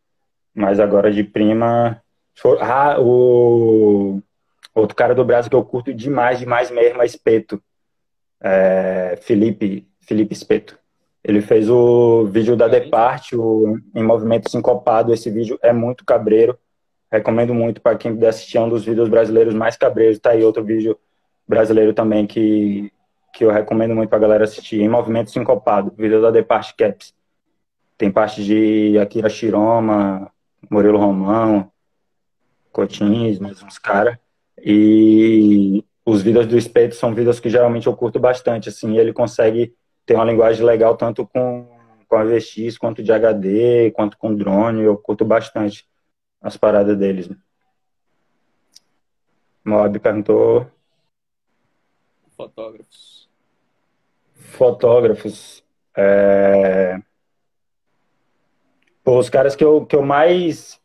Mas agora de prima. Ah, o outro cara do Brasil que eu curto demais, demais mesmo é Espeto. É, Felipe, Felipe Espeto. Ele fez o vídeo da Departe, o Em Movimento Sincopado. Esse vídeo é muito cabreiro. Recomendo muito para quem puder assistir. É um dos vídeos brasileiros mais cabreiros. Tá aí outro vídeo brasileiro também que, que eu recomendo muito para galera assistir. Em Movimento Sincopado, vídeo da Departe Caps. Tem parte de Akira Shiroma, Murilo Romão, Cotins, mais uns caras. E os vídeos do Espeto são vídeos que geralmente eu curto bastante. Assim, ele consegue tem uma linguagem legal tanto com, com com a VX, quanto de HD, quanto com drone. Eu curto bastante as paradas deles. Moab perguntou. Fotógrafos. Fotógrafos. É... Pô, os caras que eu, que eu mais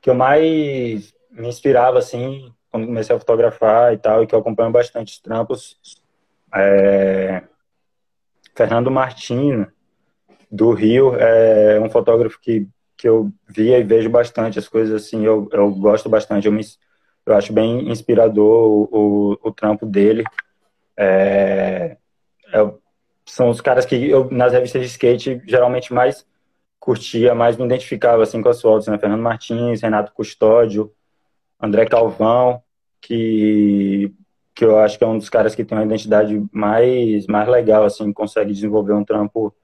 que eu mais me inspirava assim quando comecei a fotografar e tal e que eu acompanho bastante os trampos é... Fernando Martino do Rio é um fotógrafo que, que eu via e vejo bastante as coisas assim eu, eu gosto bastante eu me eu acho bem inspirador o, o, o trampo dele. É, é, são os caras que eu, nas revistas de skate, geralmente mais curtia, mais me identificava assim, com as fotos, né? Fernando Martins, Renato Custódio, André Calvão, que, que eu acho que é um dos caras que tem uma identidade mais, mais legal, assim, consegue desenvolver um trampo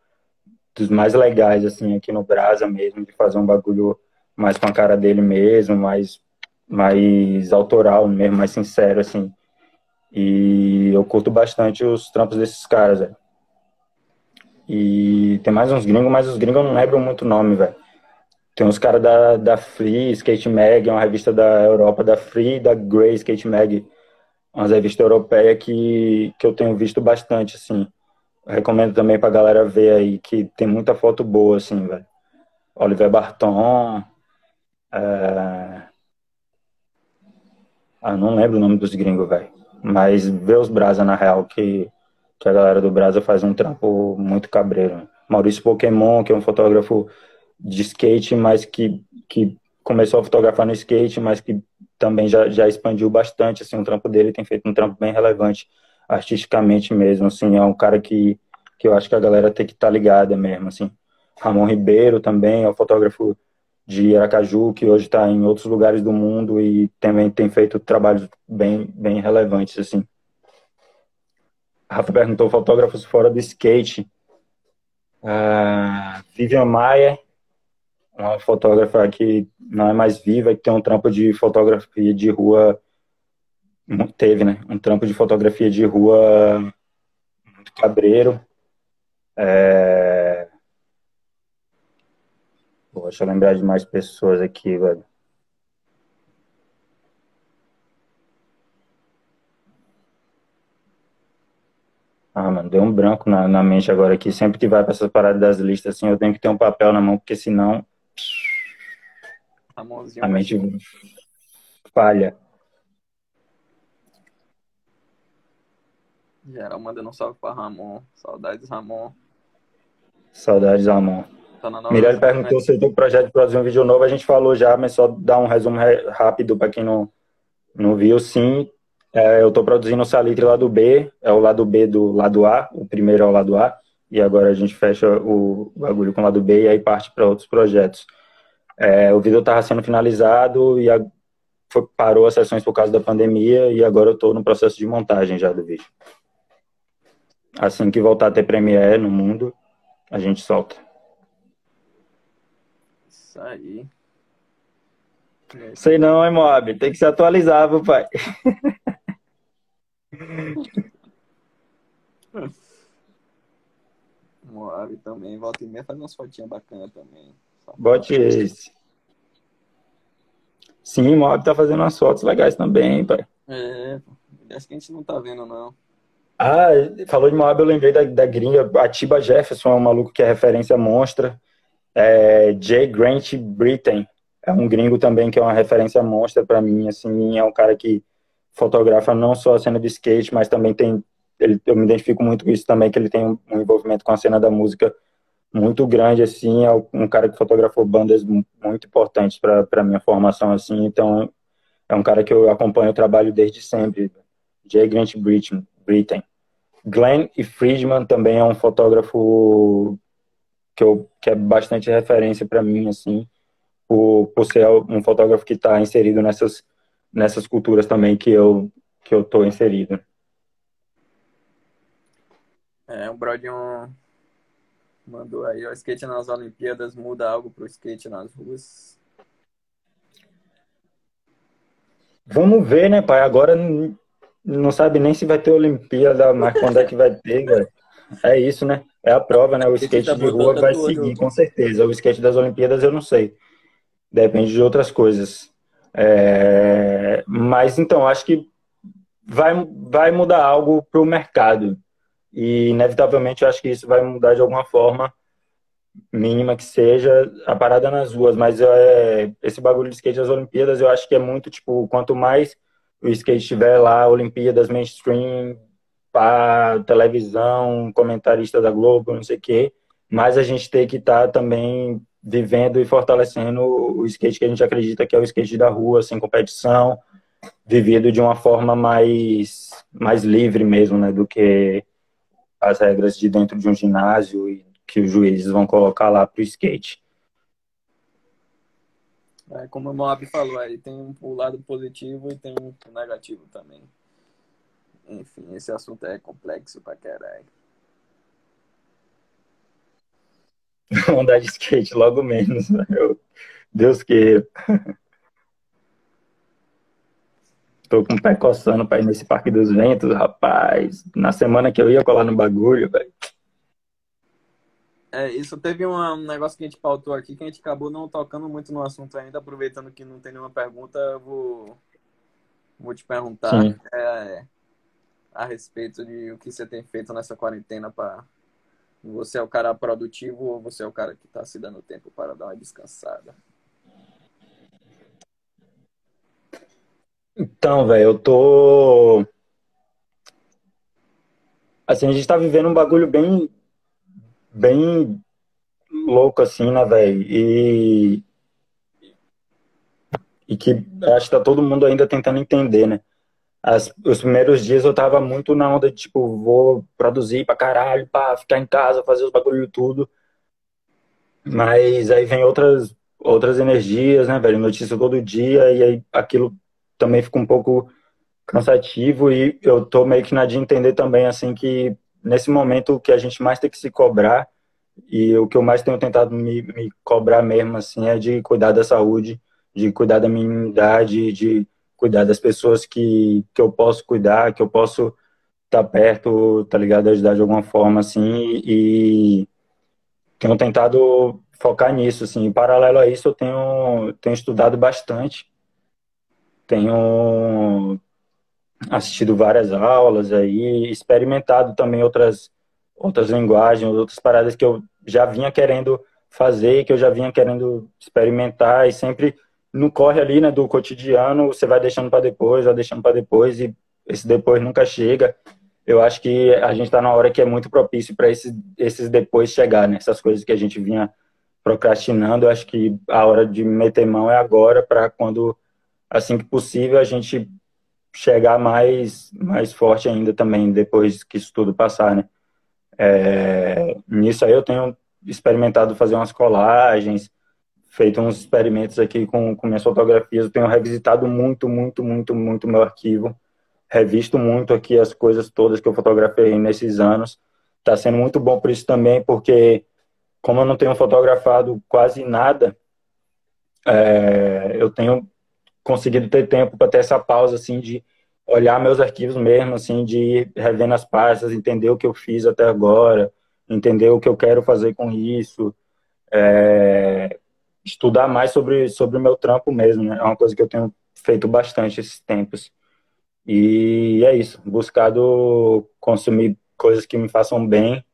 dos mais legais, assim, aqui no Brasa mesmo, de fazer um bagulho mais com a cara dele mesmo, mais mais autoral mesmo, mais sincero, assim. E eu curto bastante os trampos desses caras, velho. E tem mais uns gringos, mas os gringos eu não lembro muito o nome, velho. Tem uns caras da, da Free Skate Mag, é uma revista da Europa, da Free da Grey Skate Mag, uma revista europeia que, que eu tenho visto bastante, assim. Recomendo também pra galera ver aí, que tem muita foto boa, assim, velho. Oliver Barton, é... Ah, não lembro o nome dos gringos, velho. Mas vê os Brasa na real, que, que a galera do Brasa faz um trampo muito cabreiro. Maurício Pokémon, que é um fotógrafo de skate, mas que, que começou a fotografar no skate, mas que também já, já expandiu bastante, assim, o trampo dele tem feito um trampo bem relevante, artisticamente mesmo, assim, é um cara que, que eu acho que a galera tem que estar tá ligada mesmo, assim. Ramon Ribeiro também é um fotógrafo de Aracaju, que hoje está em outros lugares do mundo e também tem feito trabalhos bem, bem relevantes, assim. A Rafa perguntou fotógrafos fora do skate. Uh, Vivian Maia, uma fotógrafa que não é mais viva, que tem um trampo de fotografia de rua, teve, né? Um trampo de fotografia de rua muito cabreiro. É, Pô, deixa eu lembrar de mais pessoas aqui, velho. Ah, mano, deu um branco na, na mente agora aqui. Sempre que vai para essas paradas das listas, assim, eu tenho que ter um papel na mão, porque senão. A, a mente falha. Geral mandando um salve pra Ramon. Saudades, Ramon. Saudades, Ramon. Tá perguntou se tem projeto de produzir um vídeo novo. A gente falou já, mas só dar um resumo rápido para quem não, não viu. Sim, é, eu estou produzindo o Salitre lado B, é o lado B do lado A, o primeiro é o lado A, e agora a gente fecha o bagulho com o lado B e aí parte para outros projetos. É, o vídeo estava sendo finalizado e a, foi, parou as sessões por causa da pandemia e agora eu estou no processo de montagem já do vídeo. Assim que voltar a ter Premiere no mundo, a gente solta. Isso aí. Sei não, hein, Moab? Tem que se atualizar, meu pai. Moab também, volta e meia faz umas fotinhas bacanas também. Bote esse. Sim, Moab tá fazendo umas fotos legais também, pai. É, acho que a gente não tá vendo, não. Ah, falou de Moab, eu lembrei da, da gringa, a Tiba Jefferson, é um maluco que é referência monstra. É, Jay Grant Britain é um gringo também que é uma referência monstra para mim, assim, é um cara que fotografa não só a cena de skate, mas também tem, ele, eu me identifico muito com isso também, que ele tem um, um envolvimento com a cena da música muito grande, assim, é um cara que fotografou bandas muito importantes para minha formação, assim, então é um cara que eu acompanho o trabalho desde sempre, Jay Grant Britain. Britain. Glenn e Friedman também é um fotógrafo que, eu, que é bastante referência para mim, assim, por, por ser um fotógrafo que está inserido nessas, nessas culturas também que eu que eu tô inserido. É, o Brodinho mandou aí, o skate nas Olimpíadas muda algo pro skate nas ruas. Vamos ver, né, pai? Agora não sabe nem se vai ter Olimpíada, mas quando é que vai ter, velho? É isso, né? é a prova, né? O skate tá de rua vai seguir, com certeza. O skate das Olimpíadas eu não sei. Depende de outras coisas. É... Mas então, acho que vai, vai mudar algo para o mercado. E, inevitavelmente, eu acho que isso vai mudar de alguma forma, mínima que seja, a parada nas ruas. Mas é, esse bagulho de skate das Olimpíadas, eu acho que é muito, tipo, quanto mais o skate estiver lá, Olimpíadas, mainstream, para televisão, comentarista da Globo, não sei o quê, mas a gente tem que estar tá também vivendo e fortalecendo o skate que a gente acredita que é o skate da rua, sem competição, vivido de uma forma mais, mais livre mesmo, né, do que as regras de dentro de um ginásio e que os juízes vão colocar lá para o skate. É, como o Moab falou, aí tem o lado positivo e tem o negativo também. Enfim, esse assunto é complexo pra caralho. Andar de skate logo menos, né? eu, Deus queira. Tô com o pé coçando pra ir nesse Parque dos Ventos, rapaz. Na semana que eu ia colar no bagulho, velho. É, isso teve um negócio que a gente pautou aqui que a gente acabou não tocando muito no assunto ainda, aproveitando que não tem nenhuma pergunta, eu vou, vou te perguntar é, a respeito de o que você tem feito nessa quarentena para você é o cara produtivo ou você é o cara que está se dando tempo para dar uma descansada? Então, velho, eu tô assim, a gente tá vivendo um bagulho bem bem louco assim, né, velho? E e que acho que tá todo mundo ainda tentando entender, né? As, os primeiros dias eu tava muito na onda de, tipo, vou produzir pra caralho, pra ficar em casa, fazer os bagulho tudo. Mas aí vem outras, outras energias, né, velho? Notícia todo dia, e aí aquilo também fica um pouco cansativo e eu tô meio que na de entender também, assim, que nesse momento o que a gente mais tem que se cobrar e o que eu mais tenho tentado me, me cobrar mesmo, assim, é de cuidar da saúde, de cuidar da minha imunidade, de cuidar das pessoas que, que eu posso cuidar, que eu posso estar tá perto, tá ligado? Ajudar de alguma forma, assim, e tenho tentado focar nisso, assim. Em paralelo a isso, eu tenho, tenho estudado bastante, tenho assistido várias aulas aí, experimentado também outras, outras linguagens, outras paradas que eu já vinha querendo fazer, que eu já vinha querendo experimentar e sempre no corre ali, né, do cotidiano, você vai deixando para depois, vai deixando para depois e esse depois nunca chega. Eu acho que a gente está na hora que é muito propício para esses, esses depois chegar, né? Essas coisas que a gente vinha procrastinando, eu acho que a hora de meter mão é agora para quando assim que possível a gente chegar mais mais forte ainda também depois que isso tudo passar, né? É, nisso aí eu tenho experimentado fazer umas colagens, feito uns experimentos aqui com, com minhas fotografias. Eu tenho revisitado muito, muito, muito, muito meu arquivo. Revisto muito aqui as coisas todas que eu fotografei nesses anos. Está sendo muito bom por isso também, porque como eu não tenho fotografado quase nada, é, eu tenho conseguido ter tempo para ter essa pausa assim de olhar meus arquivos mesmo, assim, de ir revendo as pastas, entender o que eu fiz até agora, entender o que eu quero fazer com isso, é, estudar mais sobre, sobre o meu trampo mesmo, né? É uma coisa que eu tenho feito bastante esses tempos. E é isso, buscado consumir coisas que me façam bem,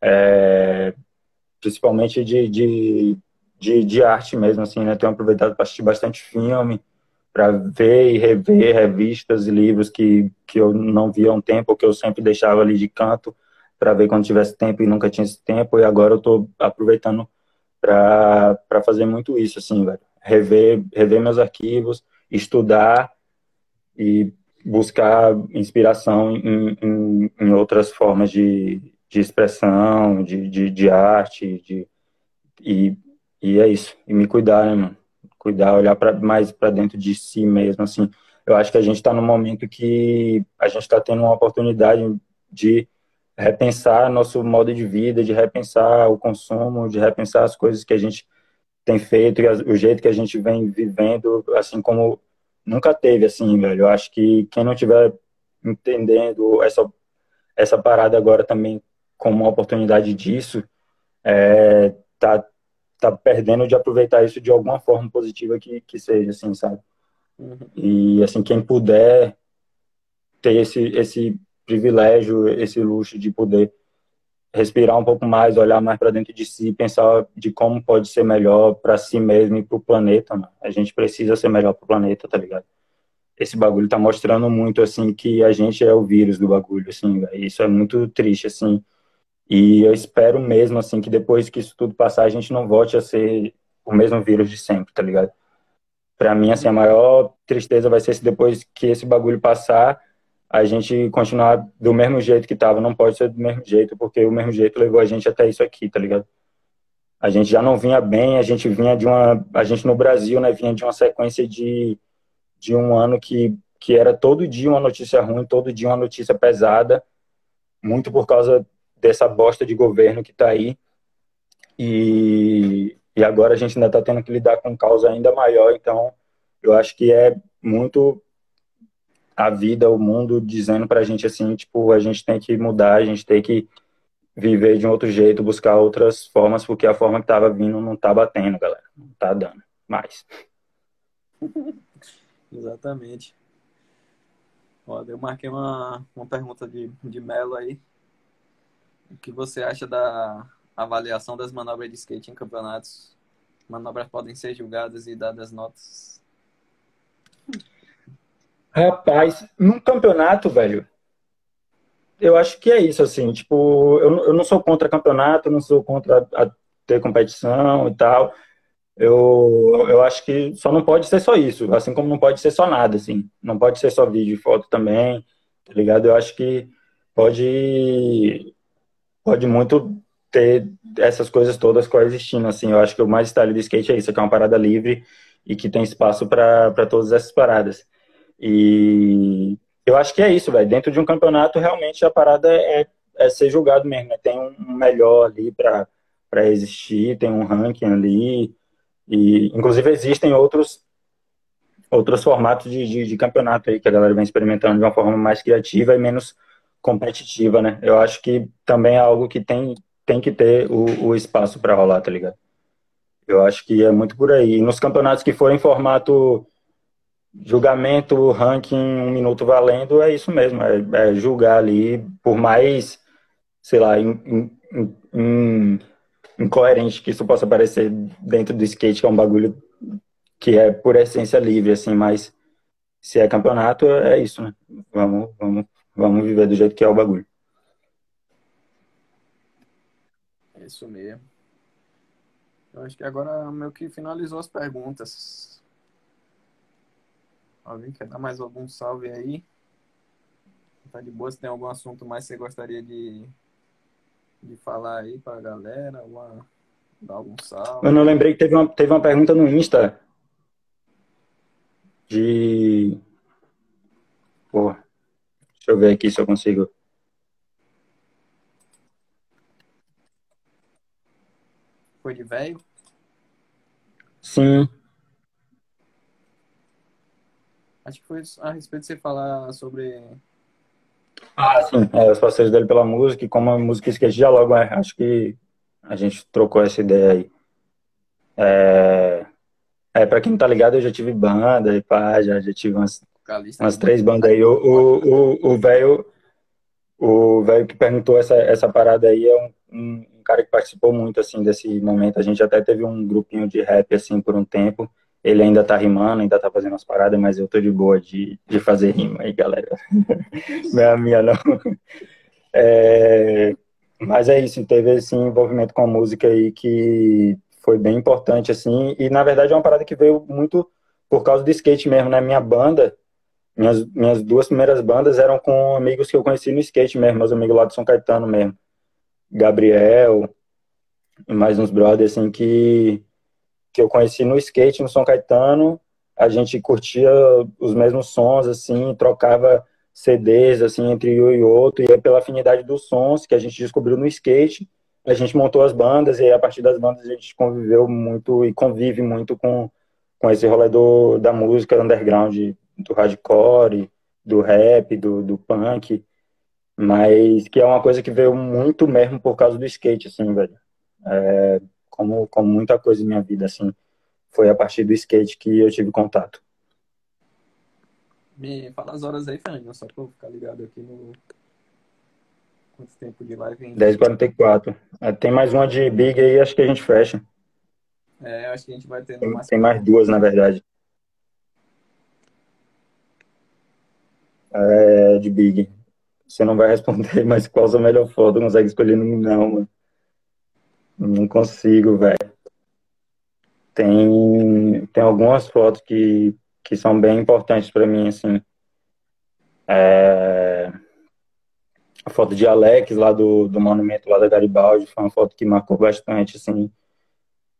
é, principalmente de, de, de, de, arte mesmo, assim, né? Tenho aproveitado para assistir bastante filme, para ver e rever revistas e livros que, que eu não via há um tempo, que eu sempre deixava ali de canto para ver quando tivesse tempo e nunca tinha esse tempo, e agora eu estou aproveitando para fazer muito isso, assim, velho. Rever, rever meus arquivos, estudar e buscar inspiração em, em, em outras formas de, de expressão, de, de, de arte, de, e, e é isso. E me cuidar, né, mano? Cuidar, olhar pra, mais para dentro de si mesmo, assim. Eu acho que a gente está num momento que a gente está tendo uma oportunidade de repensar nosso modo de vida, de repensar o consumo, de repensar as coisas que a gente tem feito, o jeito que a gente vem vivendo, assim como nunca teve, assim, velho. Eu acho que quem não tiver entendendo essa, essa parada agora também como uma oportunidade disso, é, tá, tá perdendo de aproveitar isso de alguma forma positiva que, que seja, assim, sabe? Uhum. E, assim, quem puder ter esse, esse privilégio, esse luxo de poder respirar um pouco mais, olhar mais para dentro de si, pensar de como pode ser melhor para si mesmo e para o planeta. Mano. A gente precisa ser melhor para o planeta, tá ligado? Esse bagulho tá mostrando muito assim que a gente é o vírus do bagulho, assim. Véio. Isso é muito triste, assim. E eu espero mesmo assim que depois que isso tudo passar a gente não volte a ser o mesmo vírus de sempre, tá ligado? Para mim assim a maior tristeza vai ser se depois que esse bagulho passar a gente continuar do mesmo jeito que tava. Não pode ser do mesmo jeito, porque o mesmo jeito levou a gente até isso aqui, tá ligado? A gente já não vinha bem, a gente vinha de uma. A gente no Brasil, né, vinha de uma sequência de, de um ano que, que era todo dia uma notícia ruim, todo dia uma notícia pesada, muito por causa dessa bosta de governo que tá aí. E, e agora a gente ainda tá tendo que lidar com causa ainda maior, então eu acho que é muito a vida, o mundo dizendo pra gente assim, tipo, a gente tem que mudar, a gente tem que viver de um outro jeito, buscar outras formas, porque a forma que tava vindo não tá batendo, galera. Não tá dando mais. Exatamente. Ó, eu marquei uma, uma pergunta de, de Melo aí. O que você acha da avaliação das manobras de skate em campeonatos? Manobras podem ser julgadas e dadas notas? Rapaz, num campeonato, velho, eu acho que é isso, assim, tipo, eu, eu não sou contra campeonato, não sou contra a, a ter competição e tal. Eu, eu acho que só não pode ser só isso, assim como não pode ser só nada, assim. Não pode ser só vídeo e foto também, tá ligado? Eu acho que pode, pode muito ter essas coisas todas coexistindo, assim. Eu acho que o mais style do skate é isso, que é uma parada livre e que tem espaço para todas essas paradas. E eu acho que é isso, velho. Dentro de um campeonato, realmente a parada é, é ser julgado mesmo. Né? Tem um melhor ali para existir, tem um ranking ali. E, inclusive, existem outros outros formatos de, de, de, campeonato aí que a galera vem experimentando de uma forma mais criativa e menos competitiva, né? Eu acho que também é algo que tem, tem que ter o, o espaço para rolar, tá ligado? Eu acho que é muito por aí. Nos campeonatos que forem em formato julgamento, ranking, um minuto valendo, é isso mesmo, é, é julgar ali, por mais, sei lá, in, in, in, incoerente que isso possa parecer dentro do skate, que é um bagulho que é por essência livre, assim, mas se é campeonato, é isso, né? Vamos, vamos, vamos viver do jeito que é o bagulho. É isso mesmo. Eu acho que agora meio que finalizou as perguntas. Alguém quer dar mais algum salve aí? Tá de boa? Se tem algum assunto mais que você gostaria de, de falar aí pra galera? Alguma, dar algum salve? Eu não lembrei que teve uma, teve uma pergunta no Insta de. Pô, deixa eu ver aqui se eu consigo. Foi de velho? Sim. Acho que foi a respeito de você falar sobre. Ah, sim. É, os parceiros dele pela música e como a música skate dialogam. É, acho que a gente trocou essa ideia aí. É, é pra quem não tá ligado, eu já tive banda e pá, já, já tive umas, umas três bandas aí. O velho o, o velho que perguntou essa, essa parada aí é um, um, um cara que participou muito, assim, desse momento. A gente até teve um grupinho de rap, assim, por um tempo. Ele ainda tá rimando, ainda tá fazendo as paradas, mas eu tô de boa de, de fazer rima aí, galera. não é a minha, não. É, mas é isso, teve esse envolvimento com a música aí que foi bem importante, assim, e na verdade é uma parada que veio muito por causa do skate mesmo, né? Minha banda, minhas, minhas duas primeiras bandas eram com amigos que eu conheci no skate mesmo, meus amigos lá de São Caetano mesmo. Gabriel, e mais uns brothers, assim, que que eu conheci no skate no São Caetano. A gente curtia os mesmos sons, assim, trocava CDs, assim, entre um e outro, e pela afinidade dos sons que a gente descobriu no skate, a gente montou as bandas, e a partir das bandas a gente conviveu muito e convive muito com, com esse rolê do, da música underground, do hardcore, do rap, do, do punk. Mas que é uma coisa que veio muito mesmo por causa do skate, assim, velho. É, como, como muita coisa em minha vida, assim, foi a partir do skate que eu tive contato. Me fala as horas aí, Fernando, só pra eu ficar ligado aqui no. Quanto tempo de live 10h44. É, tem mais uma de Big aí, acho que a gente fecha. É, acho que a gente vai ter tem, mais... tem mais duas, na verdade. É, de Big. Você não vai responder, mas qual a melhor foto? Consegue escolher não, mano. Não consigo, velho. Tem, tem algumas fotos que, que são bem importantes para mim, assim. É... A foto de Alex, lá do, do monumento lá da Garibaldi, foi uma foto que marcou bastante, assim,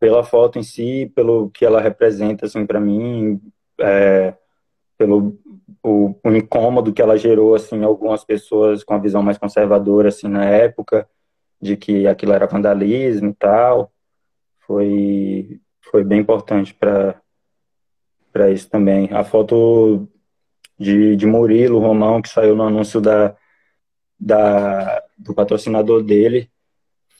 pela foto em si, pelo que ela representa, assim, para mim, é... pelo o, o, incômodo que ela gerou, assim, algumas pessoas com a visão mais conservadora, assim, na época, de que aquilo era vandalismo e tal. Foi, foi bem importante para para isso também. A foto de, de Murilo Romão, que saiu no anúncio da, da, do patrocinador dele,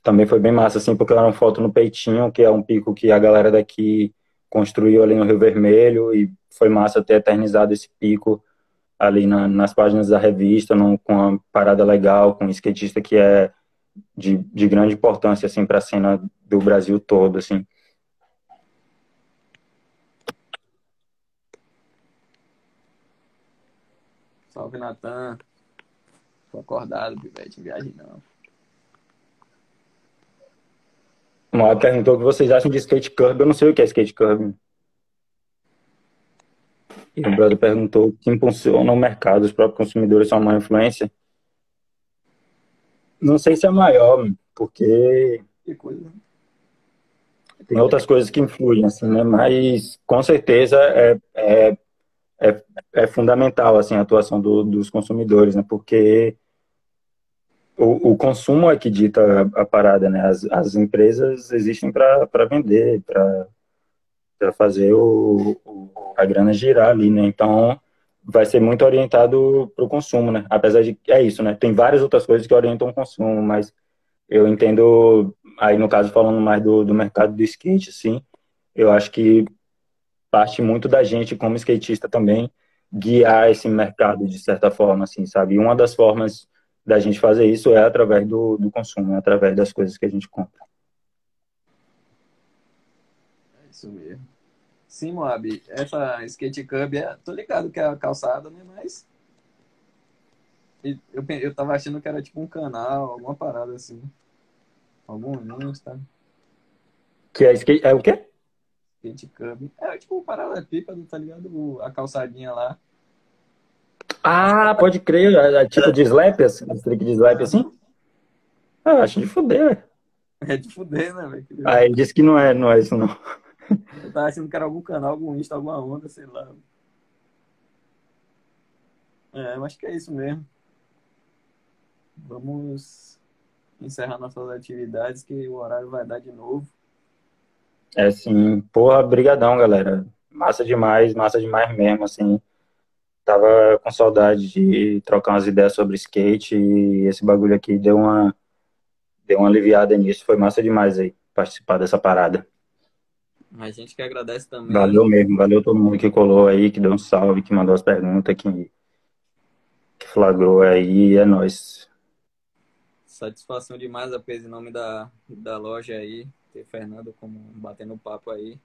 também foi bem massa, assim, porque era uma foto no Peitinho, que é um pico que a galera daqui construiu ali no Rio Vermelho, e foi massa ter eternizado esse pico ali na, nas páginas da revista, num, com uma parada legal, com um skatista que é de, de grande importância, assim, para a cena do Brasil todo, assim. Salve, Natan. Tô acordado, Pivete, viagem não. Uma perguntou o que vocês acham de skate curb. Eu não sei o que é skate curb. E o brother perguntou o que impulsiona o mercado, os próprios consumidores são uma influência. Não sei se é maior, porque. Que coisa. Tem outras coisas que influem, assim, né? Mas com certeza é, é, é, é fundamental assim, a atuação do, dos consumidores, né? Porque o, o, consumo é que dita a, a parada, né? As, as empresas existem para vender, para fazer o, o, a grana girar ali, né? Então, vai ser muito orientado para o consumo, né? Apesar de é isso, né? Tem várias outras coisas que orientam o consumo, mas eu entendo aí no caso falando mais do, do mercado do skate, assim, eu acho que parte muito da gente como skatista também guiar esse mercado de certa forma, assim, sabe? E uma das formas da gente fazer isso é através do, do consumo, é através das coisas que a gente compra. É isso mesmo. Sim, Moab, essa skate cub, é, tô ligado que é a calçada, né? Mas eu, eu tava achando que era tipo um canal, alguma parada assim. Algum Insta. Que é skate, é o quê? Skate cub. É tipo um paralelepípedo, tá ligado? A calçadinha lá. Ah, pode crer, é, é tipo de slap, assim, trick de slap assim? Ah, acho de fuder, velho. É de fuder, né, velho? Ah, ele disse que não é, não é isso não. Eu tava achando que era algum canal, algum Insta, alguma onda, sei lá. É, eu acho que é isso mesmo. Vamos encerrar nossas atividades, que o horário vai dar de novo. É sim. Porra, brigadão, galera. Massa demais, massa demais mesmo, assim. Tava com saudade de trocar umas ideias sobre skate e esse bagulho aqui deu uma deu uma aliviada nisso. Foi massa demais aí participar dessa parada. A gente que agradece também. Valeu mesmo, valeu todo mundo que colou aí, que deu um salve, que mandou as perguntas, que, que flagrou aí, é nóis. Satisfação demais, apesar em nome da, da loja aí, ter Fernando como batendo papo aí.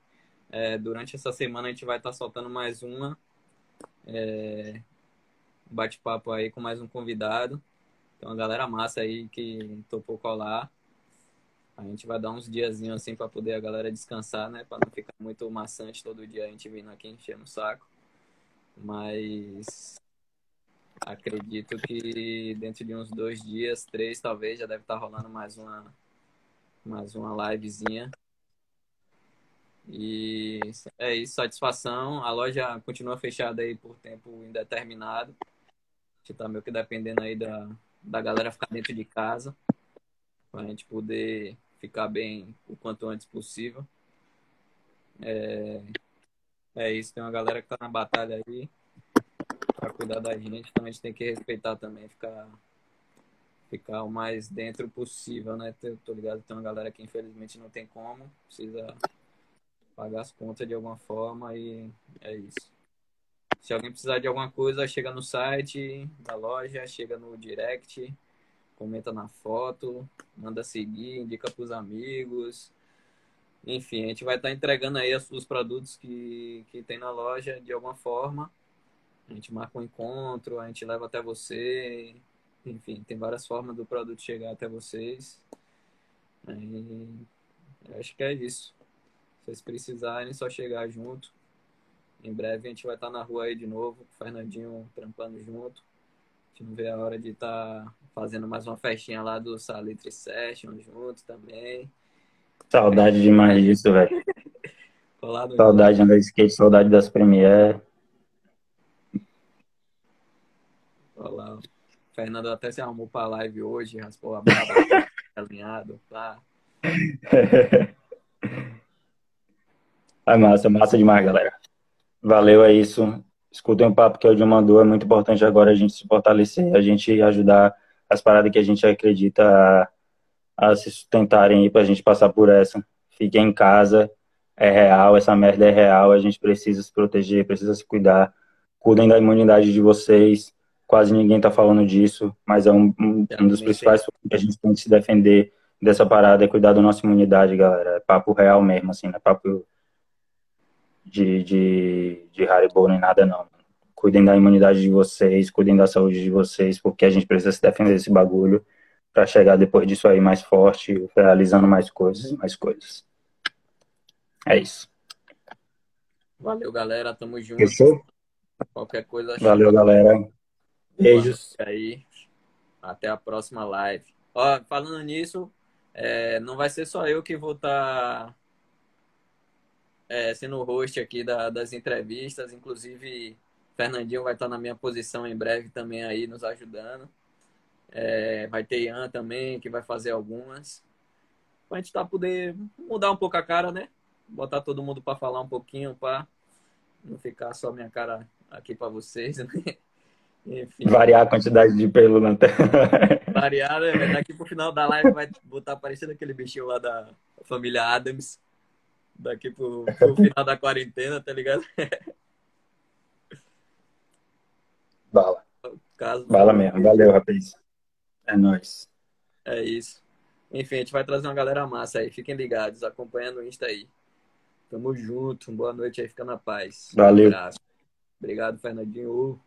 É, durante essa semana a gente vai estar tá soltando mais uma é, bate-papo aí com mais um convidado. Tem uma galera massa aí que topou colar. A gente vai dar uns diazinhos assim para poder a galera descansar, né? Para não ficar muito maçante todo dia a gente vindo aqui enchendo o saco. Mas acredito que dentro de uns dois dias, três talvez, já deve estar tá rolando mais uma mais uma livezinha. E é isso, satisfação. A loja continua fechada aí por tempo indeterminado. A gente tá meio que dependendo aí da, da galera ficar dentro de casa. Pra gente poder ficar bem o quanto antes possível. É, é isso, tem uma galera que tá na batalha aí para cuidar da gente, então a gente tem que respeitar também, ficar ficar o mais dentro possível, né? Tô ligado, tem uma galera que infelizmente não tem como, precisa pagar as contas de alguma forma e é isso. Se alguém precisar de alguma coisa, chega no site da loja, chega no direct, comenta na foto, manda seguir, indica para os amigos. Enfim, a gente vai estar tá entregando aí os produtos que, que tem na loja de alguma forma. A gente marca um encontro, a gente leva até você. Enfim, tem várias formas do produto chegar até vocês. Acho que é isso. Vocês precisarem, é só chegar junto. Em breve a gente vai estar na rua aí de novo, o Fernandinho trampando junto. A gente não vê a hora de estar tá fazendo mais uma festinha lá do Salitre Session junto também. Saudade demais disso, velho. saudade de andar de skate, saudade das Premiere. Olha lá. O Fernando até se arrumou pra live hoje, raspou a barba, alinhado, tá? É massa, massa demais, galera. Valeu, é isso. Escutem o papo que o John mandou. É muito importante agora a gente se fortalecer, a gente ajudar as paradas que a gente acredita a, a se sustentarem aí pra gente passar por essa. Fiquem em casa, é real, essa merda é real, a gente precisa se proteger, precisa se cuidar. Cuidem da imunidade de vocês. Quase ninguém tá falando disso, mas é um, um, um dos principais que a gente tem que se defender dessa parada, é cuidar da nossa imunidade, galera. É papo real mesmo, assim, não é papo de, de, de Haribo nem nada, não. Cuidem da imunidade de vocês, cuidem da saúde de vocês, porque a gente precisa se defender desse bagulho para chegar depois disso aí mais forte, realizando mais coisas, mais coisas. É isso. Valeu, galera. Tamo junto. Fechou? Qualquer coisa. Valeu, galera. Beijos. Aí. Até a próxima live. Ó, falando nisso, é, não vai ser só eu que vou estar tá é, sendo o host aqui da, das entrevistas. Inclusive, Fernandinho vai estar na minha posição em breve também aí, nos ajudando. É, vai ter Ian também, que vai fazer algumas. Pra gente tá poder mudar um pouco a cara, né? Botar todo mundo para falar um pouquinho, para não ficar só minha cara aqui para vocês, né? Enfim. Variar a quantidade de pelo na tela. Variar, né? Daqui pro final da live vai botar parecendo aquele bichinho lá da família Adams daqui pro, pro final da quarentena, tá ligado? Bala. Caso Bala mesmo. Valeu, rapaz. É nóis. É isso. Enfim, a gente vai trazer uma galera massa aí. Fiquem ligados, acompanhando o Insta aí. Tamo junto. Boa noite aí, fica na paz. Valeu. Um Obrigado, Fernandinho.